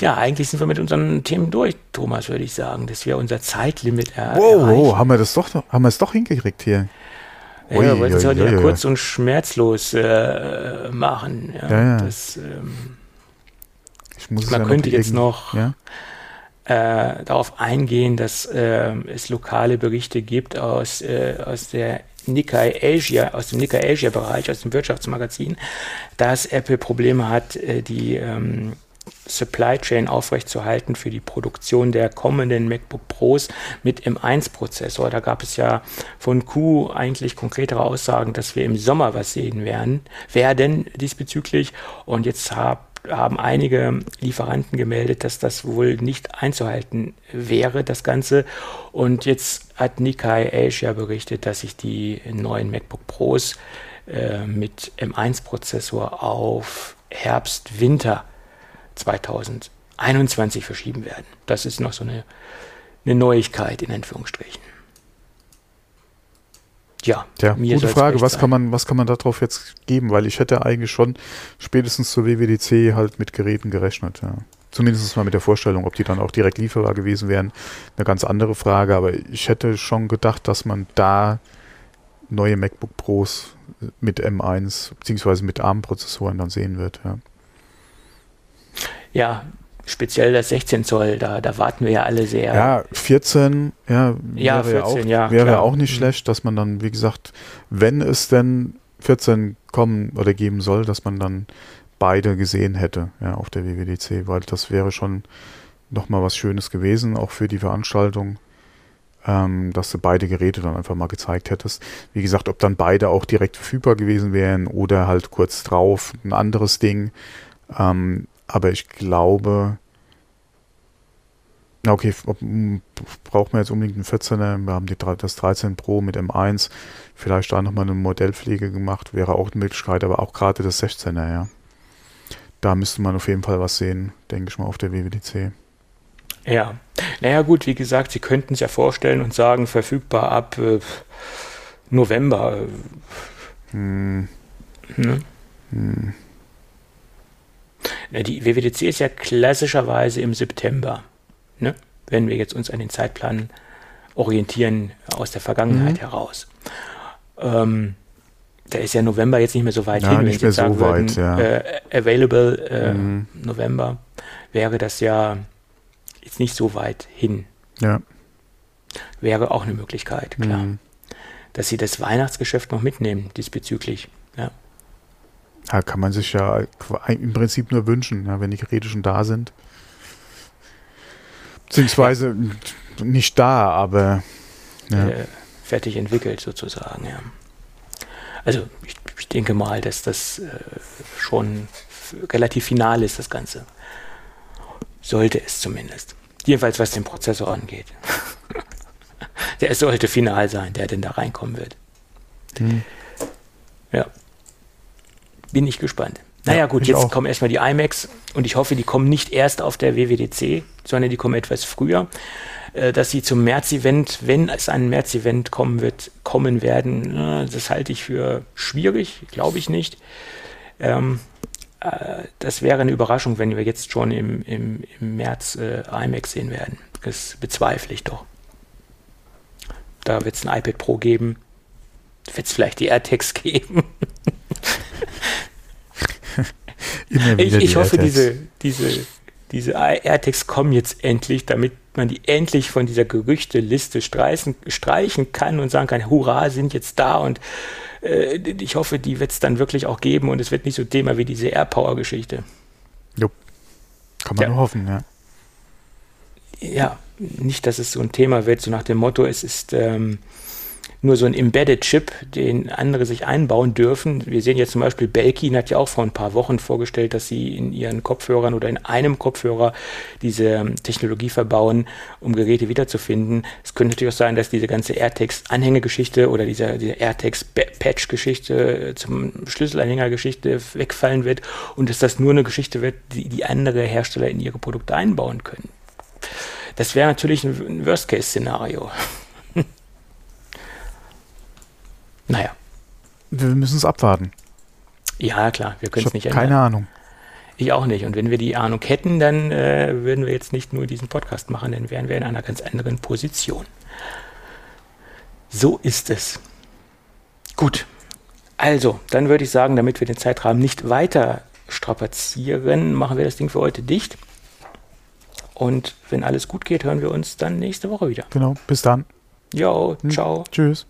Ja, eigentlich sind wir mit unseren Themen durch, Thomas, würde ich sagen, dass wir unser Zeitlimit er wow, erreichen. Wow, haben wir das doch, haben wir es doch hingekriegt hier. Ja, wir wollten es heute ja, ja, kurz und schmerzlos äh, machen. Ja, ja, Das, ähm, man könnte jetzt noch äh, darauf eingehen, dass äh, es lokale Berichte gibt aus, äh, aus der Nikkei Asia, aus dem Nikkei Asia Bereich, aus dem Wirtschaftsmagazin, dass Apple Probleme hat, äh, die ähm, Supply Chain aufrechtzuerhalten für die Produktion der kommenden MacBook Pros mit M1-Prozessor. Da gab es ja von Q eigentlich konkretere Aussagen, dass wir im Sommer was sehen werden, werden diesbezüglich. Und jetzt hab, haben einige Lieferanten gemeldet, dass das wohl nicht einzuhalten wäre, das Ganze. Und jetzt hat Nikkei Asia berichtet, dass sich die neuen MacBook Pros äh, mit M1-Prozessor auf Herbst, Winter 2021 verschieben werden. Das ist noch so eine, eine Neuigkeit in Anführungsstrichen. Ja, ja gute Frage. Was kann man, was kann man darauf jetzt geben? Weil ich hätte eigentlich schon spätestens zur WWDC halt mit Geräten gerechnet. Ja. Zumindest mal mit der Vorstellung, ob die dann auch direkt lieferbar gewesen wären, eine ganz andere Frage. Aber ich hätte schon gedacht, dass man da neue MacBook Pros mit M1 bzw. mit ARM-Prozessoren dann sehen wird. Ja. Ja, speziell das 16 Zoll, da, da warten wir ja alle sehr. Ja, 14, ja, ja wäre 14, auch, ja, wäre auch nicht mhm. schlecht, dass man dann, wie gesagt, wenn es denn 14 kommen oder geben soll, dass man dann beide gesehen hätte, ja, auf der WWDC, weil das wäre schon nochmal was Schönes gewesen, auch für die Veranstaltung, ähm, dass du beide Geräte dann einfach mal gezeigt hättest. Wie gesagt, ob dann beide auch direkt verfügbar gewesen wären oder halt kurz drauf ein anderes Ding. Ähm, aber ich glaube, okay, braucht man jetzt unbedingt einen 14er, wir haben die, das 13 Pro mit M1, vielleicht da nochmal eine Modellpflege gemacht, wäre auch eine Möglichkeit, aber auch gerade das 16er, ja. Da müsste man auf jeden Fall was sehen, denke ich mal, auf der WWDC. Ja, naja gut, wie gesagt, Sie könnten es ja vorstellen und sagen, verfügbar ab äh, November. Hm. Hm. Hm. Die WWDC ist ja klassischerweise im September, ne? wenn wir jetzt uns an den Zeitplan orientieren aus der Vergangenheit mhm. heraus. Ähm, da ist ja November jetzt nicht mehr so weit ja, hin. Nicht mehr so weit, würden, ja. äh, available äh, mhm. November wäre das ja jetzt nicht so weit hin. Ja. Wäre auch eine Möglichkeit, klar. Mhm. Dass sie das Weihnachtsgeschäft noch mitnehmen diesbezüglich. Ja. Ja, kann man sich ja im Prinzip nur wünschen, ja, wenn die Geräte schon da sind. Beziehungsweise nicht da, aber ja. äh, fertig entwickelt sozusagen, ja. Also ich, ich denke mal, dass das äh, schon relativ final ist, das Ganze. Sollte es zumindest. Jedenfalls was den Prozessor angeht. <laughs> der sollte final sein, der denn da reinkommen wird. Hm. Ja bin ich gespannt. Naja, gut, jetzt auch. kommen erstmal die iMacs und ich hoffe, die kommen nicht erst auf der WWDC, sondern die kommen etwas früher. Äh, dass sie zum März-Event, wenn es ein März-Event kommen wird, kommen werden, das halte ich für schwierig, glaube ich nicht. Ähm, äh, das wäre eine Überraschung, wenn wir jetzt schon im, im, im März äh, iMacs sehen werden. Das bezweifle ich doch. Da wird es ein iPad Pro geben. Wird es vielleicht die AirTags <laughs> geben. <laughs> ich, ich hoffe, diese, diese, diese AirTags kommen jetzt endlich, damit man die endlich von dieser Gerüchteliste streichen, streichen kann und sagen kann, hurra, sind jetzt da und äh, ich hoffe, die wird es dann wirklich auch geben und es wird nicht so Thema wie diese AirPower-Geschichte. Jo. Kann man ja. nur hoffen, ja. Ja, nicht, dass es so ein Thema wird, so nach dem Motto, es ist ähm, nur so ein Embedded Chip, den andere sich einbauen dürfen. Wir sehen jetzt zum Beispiel, Belkin hat ja auch vor ein paar Wochen vorgestellt, dass sie in ihren Kopfhörern oder in einem Kopfhörer diese ähm, Technologie verbauen, um Geräte wiederzufinden. Es könnte natürlich auch sein, dass diese ganze AirTags-Anhängegeschichte oder diese, diese AirTags-Patch-Geschichte äh, zum Schlüsselanhänger-Geschichte wegfallen wird und dass das nur eine Geschichte wird, die, die andere Hersteller in ihre Produkte einbauen können. Das wäre natürlich ein Worst-Case-Szenario. Naja. Wir müssen es abwarten. Ja, klar, wir können es nicht ändern. Keine Ahnung. Ich auch nicht. Und wenn wir die Ahnung hätten, dann äh, würden wir jetzt nicht nur diesen Podcast machen, dann wären wir in einer ganz anderen Position. So ist es. Gut. Also, dann würde ich sagen, damit wir den Zeitrahmen nicht weiter strapazieren, machen wir das Ding für heute dicht. Und wenn alles gut geht, hören wir uns dann nächste Woche wieder. Genau. Bis dann. Jo, ciao. Hm. Tschüss.